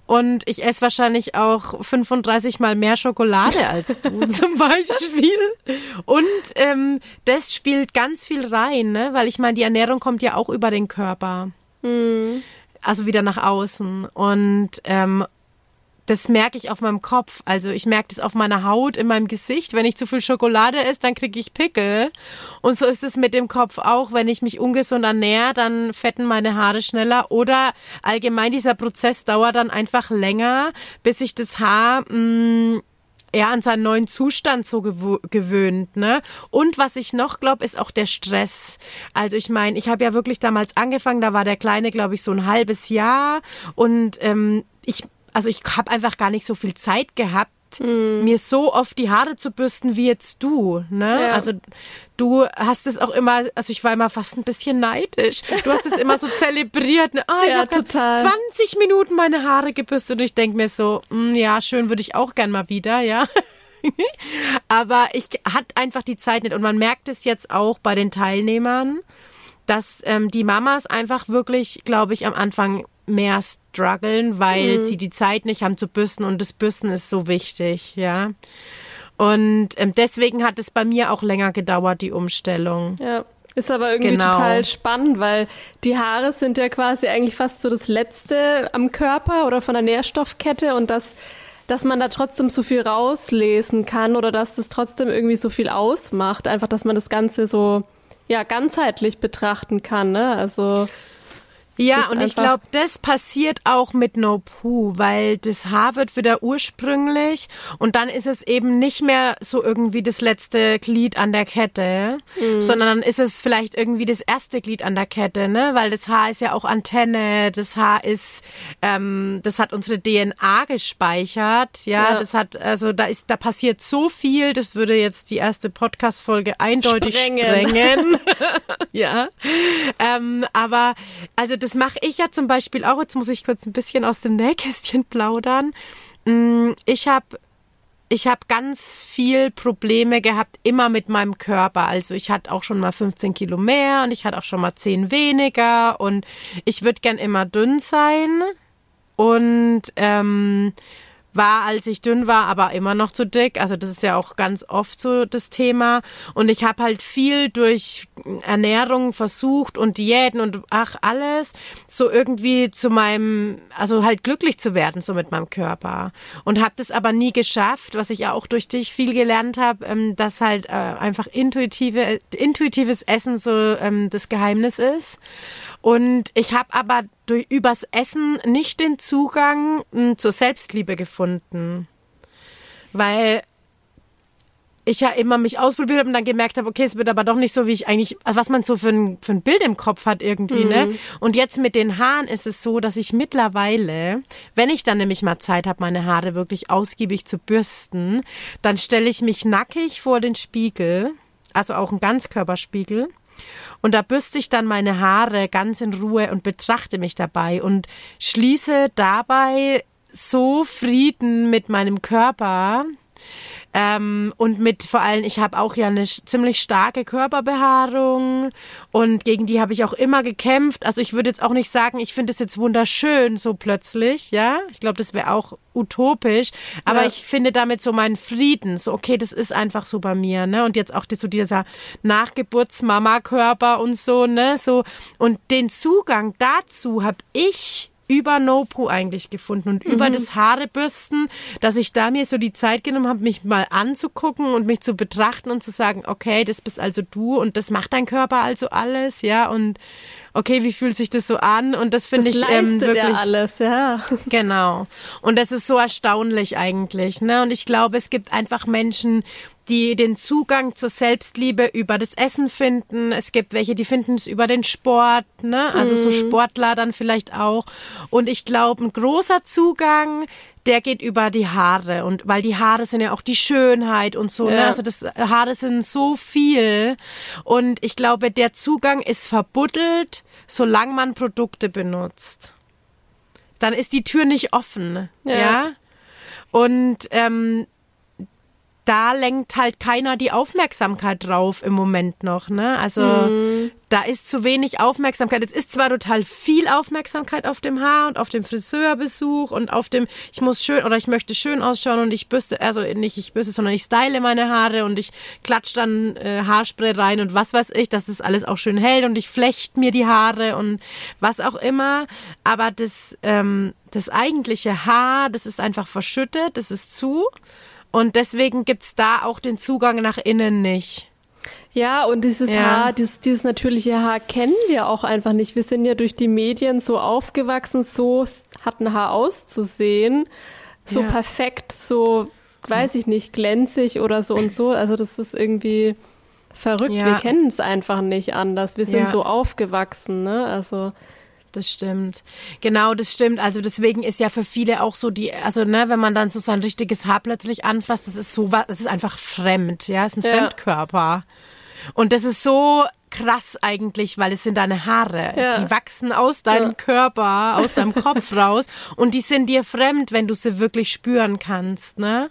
Und ich esse wahrscheinlich auch 35 mal mehr Schokolade als du <laughs> zum Beispiel. Und ähm, das spielt ganz viel rein, ne? weil ich meine, die Ernährung kommt ja auch über den Körper. Also wieder nach außen. Und ähm, das merke ich auf meinem Kopf. Also ich merke das auf meiner Haut, in meinem Gesicht. Wenn ich zu viel Schokolade esse, dann kriege ich Pickel. Und so ist es mit dem Kopf auch. Wenn ich mich ungesund ernähre, dann fetten meine Haare schneller. Oder allgemein dieser Prozess dauert dann einfach länger, bis sich das Haar mh, ja, an seinen neuen Zustand so gewo- gewöhnt, ne? Und was ich noch glaube, ist auch der Stress. Also ich meine, ich habe ja wirklich damals angefangen, da war der Kleine, glaube ich, so ein halbes Jahr und ähm, ich, also ich habe einfach gar nicht so viel Zeit gehabt, mir so oft die Haare zu bürsten wie jetzt du, ne? Ja. Also du hast es auch immer, also ich war immer fast ein bisschen neidisch. Du hast es immer so <laughs> zelebriert, ne? Ah, ich Ja, habe total. 20 Minuten meine Haare gebürstet und ich denk mir so, mm, ja, schön würde ich auch gern mal wieder, ja. <laughs> Aber ich hat einfach die Zeit nicht und man merkt es jetzt auch bei den Teilnehmern, dass ähm, die Mamas einfach wirklich, glaube ich, am Anfang mehr strugglen, weil Mhm. sie die Zeit nicht haben zu bürsten und das Bürsten ist so wichtig, ja. Und ähm, deswegen hat es bei mir auch länger gedauert, die Umstellung. Ja. Ist aber irgendwie Genau. total spannend, weil die Haare sind ja quasi eigentlich fast so das Letzte am Körper oder von der Nährstoffkette und das, dass man da trotzdem so viel rauslesen kann oder dass das trotzdem irgendwie so viel ausmacht. Einfach, dass man das Ganze so, ja, ganzheitlich betrachten kann, ne? Also, Ja, und ich glaube, das passiert auch mit No Poo, weil das Haar wird wieder ursprünglich und dann ist es eben nicht mehr so irgendwie das letzte Glied an der Kette, sondern dann ist es vielleicht irgendwie das erste Glied an der Kette, ne? Weil das Haar ist ja auch Antenne, das Haar ist, ähm, das hat unsere DNA gespeichert, ja, Ja. das hat, also da ist, da passiert so viel, das würde jetzt die erste Podcast-Folge eindeutig Sprengen. sprengen. <laughs> <laughs> ja. Ähm, aber also das mache ich ja zum Beispiel auch. Jetzt muss ich kurz ein bisschen aus dem Nähkästchen plaudern. Mm, Ich habe ich habe ganz viel Probleme gehabt, immer mit meinem Körper. Also ich hatte auch schon mal 15 Kilo mehr und ich hatte auch schon mal 10 weniger und ich würde gern immer dünn sein und ähm, war, als ich dünn war, aber immer noch zu dick. Also das ist ja auch ganz oft so das Thema. Und ich habe halt viel durch Ernährung versucht und Diäten und ach alles, so irgendwie zu meinem, also halt glücklich zu werden, so mit meinem Körper. Und habe das aber nie geschafft, was ich auch durch dich viel gelernt habe, ähm, dass halt äh, einfach intuitive, intuitives Essen so ähm, das Geheimnis ist. Und ich habe aber durch, übers Essen nicht den Zugang m, zur Selbstliebe gefunden. Weil ich ja immer mich ausprobiert habe und dann gemerkt habe, okay, es wird aber doch nicht so, wie ich eigentlich, was man so für ein, für ein Bild im Kopf hat irgendwie, ne? mhm. ne? Und jetzt mit den Haaren ist es so, dass ich mittlerweile, wenn ich dann nämlich mal Zeit habe, meine Haare wirklich ausgiebig zu bürsten, dann stelle ich mich nackig vor den Spiegel, also auch ein Ganzkörperspiegel. Und da bürste ich dann meine Haare ganz in Ruhe und betrachte mich dabei und schließe dabei so Frieden mit meinem Körper, ähm, und mit vor allem, ich habe auch ja eine ziemlich starke Körperbehaarung und gegen die habe ich auch immer gekämpft. Also ich würde jetzt auch nicht sagen, ich finde es jetzt wunderschön so plötzlich, ja. Ich glaube, das wäre auch utopisch, aber ja. ich finde damit so meinen Frieden, so okay, das ist einfach so bei mir, ne? Und jetzt auch so dieser Nachgeburtsmama-Körper und so, ne? So und den Zugang dazu habe ich über NoPro eigentlich gefunden und mhm. über das Haarebürsten, dass ich da mir so die Zeit genommen habe, mich mal anzugucken und mich zu betrachten und zu sagen, okay, das bist also du und das macht dein Körper also alles, ja, und okay, wie fühlt sich das so an? Und das finde ich ähm, wirklich ja alles, ja. <laughs> <laughs> Genau. Und das ist so erstaunlich eigentlich, ne? Und ich glaube, es gibt einfach Menschen, die den Zugang zur Selbstliebe über das Essen finden. Es gibt welche, die finden es über den Sport, ne? Also so mhm. Sportler dann vielleicht auch. Und ich glaube, ein großer Zugang, der geht über die Haare und weil die Haare sind ja auch die Schönheit und so, ne? ja. ne? Also das Haare sind so viel und ich glaube, der Zugang ist verbuddelt, solange man Produkte benutzt. Dann ist die Tür nicht offen, ja. ja? Und ähm, da lenkt halt keiner die Aufmerksamkeit drauf im Moment noch, ne? Also mhm. da ist zu wenig Aufmerksamkeit. Es ist zwar total viel Aufmerksamkeit auf dem Haar und auf dem Friseurbesuch und auf dem, ich muss schön oder ich möchte schön ausschauen und ich bürste, also nicht ich bürste, sondern ich style meine Haare und ich klatsch dann äh, Haarspray rein und was weiß ich, dass das alles auch schön hält und ich flecht mir die Haare und was auch immer. Aber das, ähm, das eigentliche Haar, das ist einfach verschüttet, das ist zu. Und deswegen gibt's da auch den Zugang nach innen nicht. Ja, und dieses ja. Haar, dieses, dieses natürliche Haar kennen wir auch einfach nicht. Wir sind ja durch die Medien so aufgewachsen, so hat ein Haar auszusehen, so ja. perfekt, so, weiß ich nicht, glänzig oder so und so. Also das ist irgendwie verrückt. Ja. Wir kennen es einfach nicht anders. Wir sind so aufgewachsen, ne? Also das stimmt. Genau, das stimmt. Also deswegen ist ja für viele auch so die, also ne, wenn man dann so sein richtiges Haar plötzlich anfasst, das ist so was, das ist einfach fremd, ja, das ist ein ja. Fremdkörper. Und das ist so krass eigentlich, weil es sind deine Haare. Ja. Die wachsen aus deinem ja. Körper, aus deinem <laughs> Kopf raus und die sind dir fremd, wenn du sie wirklich spüren kannst, ne?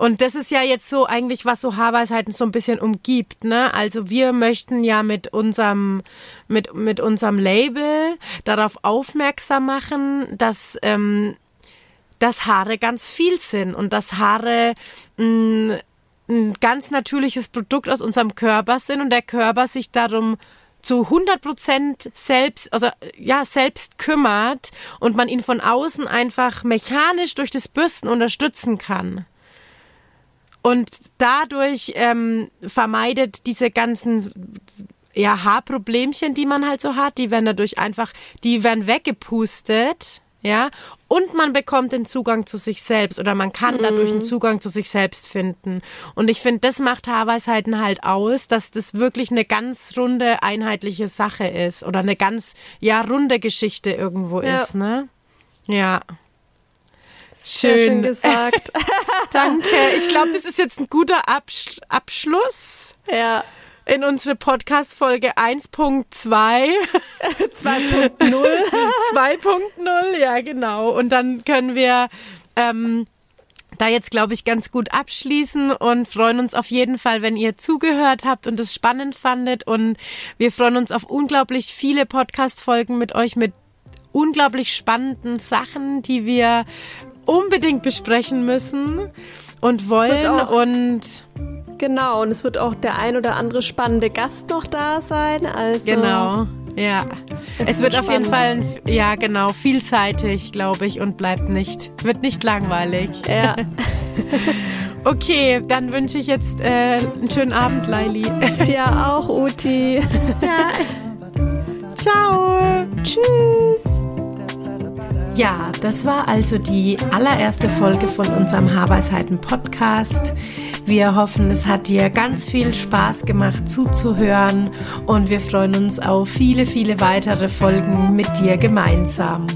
Und das ist ja jetzt so eigentlich, was so Haarweisheiten so ein bisschen umgibt, ne? Also wir möchten ja mit unserem, mit, mit unserem Label darauf aufmerksam machen, dass, ähm, dass Haare ganz viel sind und dass Haare mh, mm, ein ganz natürliches Produkt aus unserem Körper sind und der Körper sich darum zu 100 Prozent selbst, also ja, selbst kümmert und man ihn von außen einfach mechanisch durch das Bürsten unterstützen kann. Und dadurch ähm, vermeidet diese ganzen ja, Haarproblemchen, die man halt so hat, die werden dadurch einfach, die werden weggepustet, ja, und man bekommt den Zugang zu sich selbst oder man kann mhm. dadurch einen Zugang zu sich selbst finden. Und ich finde, das macht Haarweisheiten halt aus, dass das wirklich eine ganz runde, einheitliche Sache ist oder eine ganz, ja, runde Geschichte irgendwo ja. ist, ne? Ja. Schön. schön gesagt. <laughs> Danke. Ich glaube, das ist jetzt ein guter Absch Abschluss. Ja. In unsere Podcast-Folge 1.2. 2.0. 2.0, ja, genau. Und dann können wir ähm, da jetzt, glaube ich, ganz gut abschließen und freuen uns auf jeden Fall, wenn ihr zugehört habt und es spannend fandet. Und wir freuen uns auf unglaublich viele Podcast-Folgen mit euch, mit unglaublich spannenden Sachen, die wir unbedingt besprechen müssen und wollen und genau und es wird auch der ein oder andere spannende Gast noch da sein. Also genau, ja. Es, es wird, wird auf jeden Fall ja genau vielseitig, glaube ich, und bleibt nicht wird nicht langweilig. Ja. <laughs> okay, dann wünsche ich jetzt äh, einen schönen Abend, Laili. <laughs> Dir auch, Uti. ja. Ciao. Tschüss. Ja, das war also die allererste Folge von unserem Haarweisheiten Podcast. Wir hoffen, es hat dir ganz viel Spaß gemacht zuzuhören und wir freuen uns auf viele, viele weitere Folgen mit dir gemeinsam.